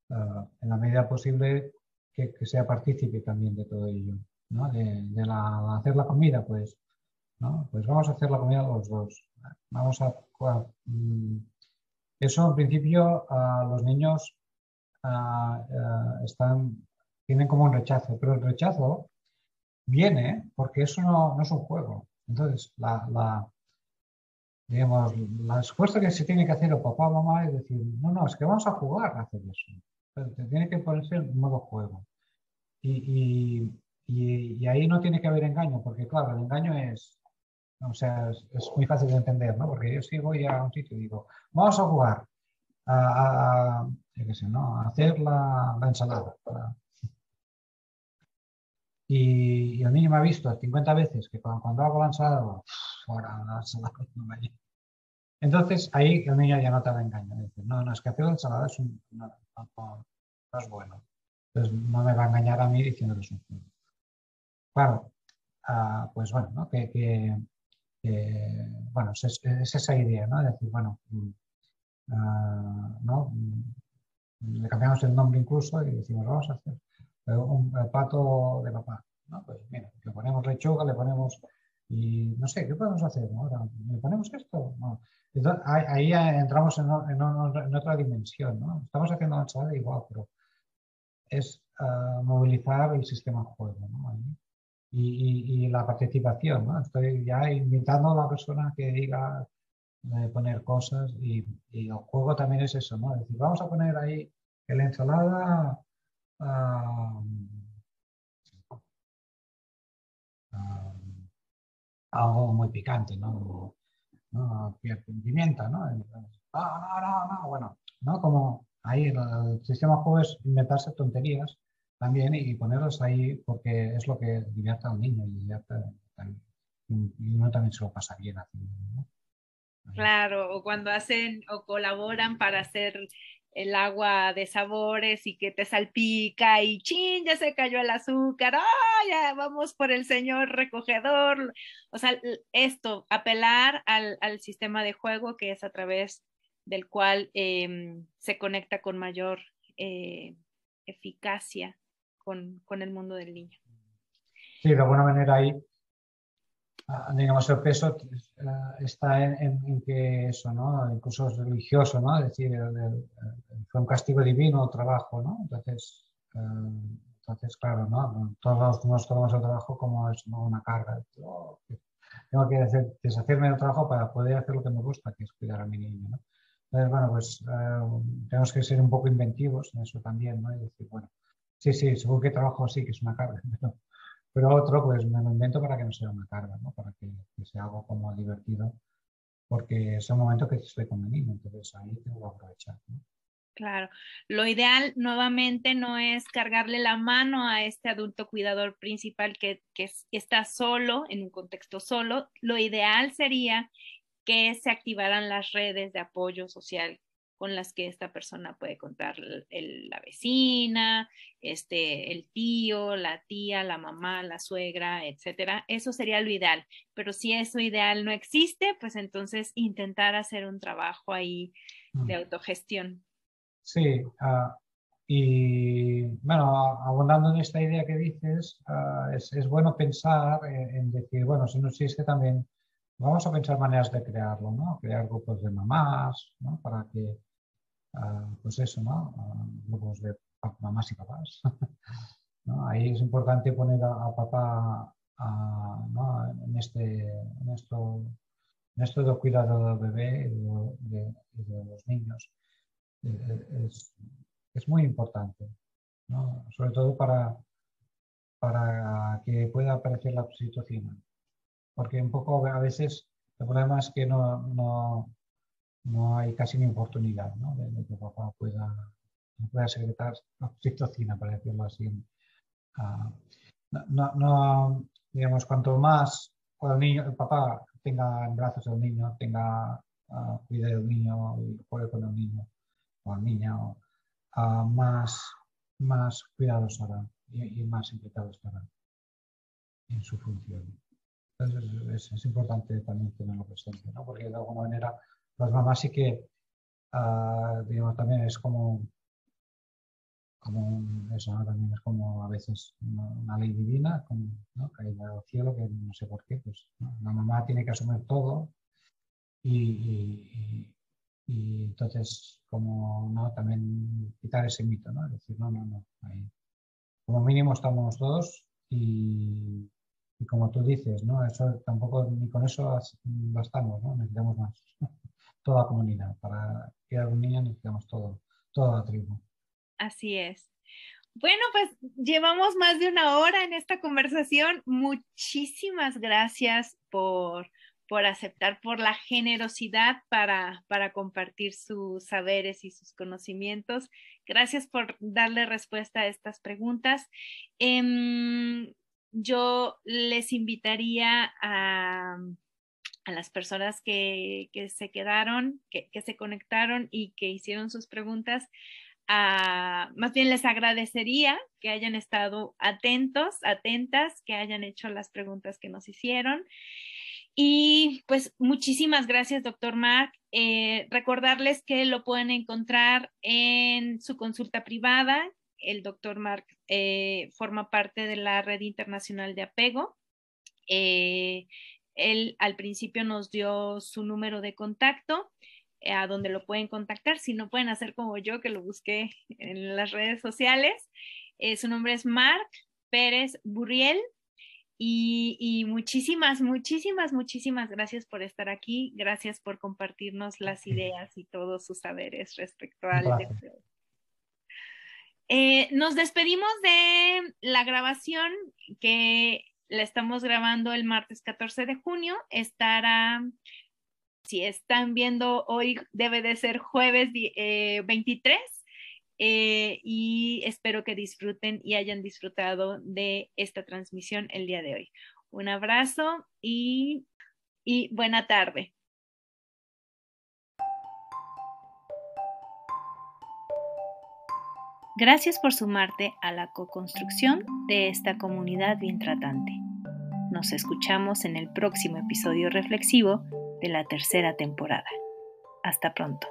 uh, en la medida posible, que, sea partícipe también de todo ello, ¿no? De, hacer la comida, pues, ¿no? Pues vamos a hacer la comida los dos. Vamos a, a eso, en principio, los niños tienen como un rechazo, pero el rechazo viene porque eso no, es un juego. Entonces, la, la, digamos, la esfuerzo que se tiene que hacer el papá o mamá es decir, no, no, es que vamos a jugar a hacer eso. Tiene que ponerse en modo juego. Y, ahí no tiene que haber engaño, porque claro, el engaño es, o sea, es, muy fácil de entender, ¿no? Porque yo sí voy a un sitio y digo, vamos a jugar a, hacer la, ensalada. Y, el niño me ha visto 50 veces que cuando, hago la ensalada, ahora la ensalada no me Entonces ahí el niño ya no te da engaño. Dice, no, no, es que hacer la ensalada es un, no, es bueno. Entonces no me va a engañar a mí diciendo que es un juego. Claro, uh, pues bueno, ¿no? que, que eh, bueno, es, es, esa idea, ¿no? decir, bueno, uh, ¿no? Le cambiamos el nombre incluso y decimos, vamos a hacer un pato de papá, ¿no? Pues mira, le ponemos lechuga, le ponemos, y no sé, ¿qué podemos hacer ahora? ¿Le ponemos esto? No. Entonces, ahí, entramos en, otra dimensión, ¿no? Estamos haciendo la ensalada igual, pero es uh, movilizar el sistema juego, ¿no? Ahí. Y, la participación, ¿no? Estoy ya invitando a la persona que diga de poner cosas y, el juego también es eso, ¿no? Es decir, vamos a poner ahí en la ensalada algo muy picante, ¿no? Pimienta, ¿no? No, no, no, bueno, ¿no? Como ahí el, sistema juego es inventarse tonterías también y ponerlos ahí porque es lo que divierte al niño y, y uno también se lo pasa bien haciendo, ¿no? Claro, o cuando hacen o colaboran para hacer el agua de sabores y que te salpica y chin, ya se cayó el azúcar, ¡ah, ya vamos por el señor recogedor! O sea, esto, apelar al, sistema de juego que es a través del cual em, se conecta con mayor eh, eficacia con, con, el mundo del niño. Sí, de alguna manera ahí Ah, digamos, el peso eh, está en, que eso, ¿no? Incluso es religioso, ¿no? Es decir, fue un castigo divino el trabajo, ¿no? Entonces, eh, entonces claro, ¿no? Todos nos tomamos el trabajo como es una carga. tengo que deshacerme del trabajo para poder hacer lo que me gusta, que es cuidar a mi niño, ¿no? Entonces, bueno, pues eh, tenemos que ser un poco inventivos en eso también, ¿no? Y decir, bueno, sí, sí, según que trabajo sí que es una carga, pero otro, pues me lo invento para que no sea una carga. Para que, sea algo como divertido, porque es un momento que estoy con mi niño, entonces ahí tengo que aprovechar. Claro, lo ideal nuevamente no es cargarle la mano a este adulto cuidador principal que, que está solo, en un contexto solo. Lo ideal sería que se activaran las redes de apoyo social con las que esta persona puede contar la vecina, este, el tío, la tía, la mamá, la suegra, etcétera. Eso sería lo ideal. Pero si eso ideal no existe, pues entonces intentar hacer un trabajo ahí de mm. autogestión. Sí, ah, y bueno, abundando en esta idea que dices, ah, es, bueno pensar en, decir, bueno, si no existe también, vamos a pensar maneras de crearlo, ¿no? Crear grupos de mamás, ¿no? Para que pues eso, ¿no? grupos de mamás y papás. Ahí es importante poner a, papá en, este, en, esto, en esto del cuidado del bebé y de, los niños. Eh, eh, es, es muy importante, ¿no? sobre todo para, para que pueda aparecer la oxitocina. Porque un poco a veces el problema es que no, no, no hay casi ni oportunidad ¿no? de, que papá pueda, pueda secretar oxitocina, para decirlo así. Ah, no, no, digamos, cuanto más el niño, el papá tenga en brazos al niño, tenga uh, cuide del niño y juegue con el niño o la niña, uh, más, más cuidados hará y, más implicados estará en su función. Entonces es, importante también tenerlo presente, ¿no? porque de alguna manera las mamás sí que, ah, digamos, también es como, como eso, también es como a veces una, ley divina, como ¿no? caída del cielo, que no sé por qué, pues la mamá tiene que asumir todo y, entonces como no también quitar ese mito, ¿no? Es decir, no, no, no, como mínimo estamos dos y, como tú dices, ¿no? Eso tampoco ni con eso bastamos, ¿no? Necesitamos más toda comunidad. Para criar un niño necesitamos todo, toda la tribu. Así es. Bueno, pues llevamos más de una hora en esta conversación. Muchísimas gracias por, por aceptar, por la generosidad para, para compartir sus saberes y sus conocimientos. Gracias por darle respuesta a estas preguntas. Em, yo les invitaría a a las personas que, se quedaron, que, se conectaron y que hicieron sus preguntas. Ah, más bien les agradecería que hayan estado atentos, atentas, que hayan hecho las preguntas que nos hicieron. Y pues muchísimas gracias, doctor Mark. Eh, recordarles que lo pueden encontrar en su consulta privada. El doctor Mark eh, forma parte de la Red Internacional de Apego. Eh, él al principio nos dio su número de contacto eh, a donde lo pueden contactar. Si no pueden hacer como yo, que lo busqué en las redes sociales. Eh, su nombre es Marc Pérez Burriel Y, muchísimas, muchísimas, muchísimas gracias por estar aquí. Gracias por compartirnos las ideas y todos sus saberes respecto al deseo. Eh, nos despedimos de la grabación que la estamos grabando el martes 14 de junio. Estará, si están viendo hoy, debe de ser jueves 23. Eh, eh, y espero que disfruten y hayan disfrutado de esta transmisión el día de hoy. Un abrazo y, y buena tarde. Gracias por sumarte a la co-construcción de esta comunidad bien tratante. Nos escuchamos en el próximo episodio reflexivo de la tercera temporada. Hasta pronto.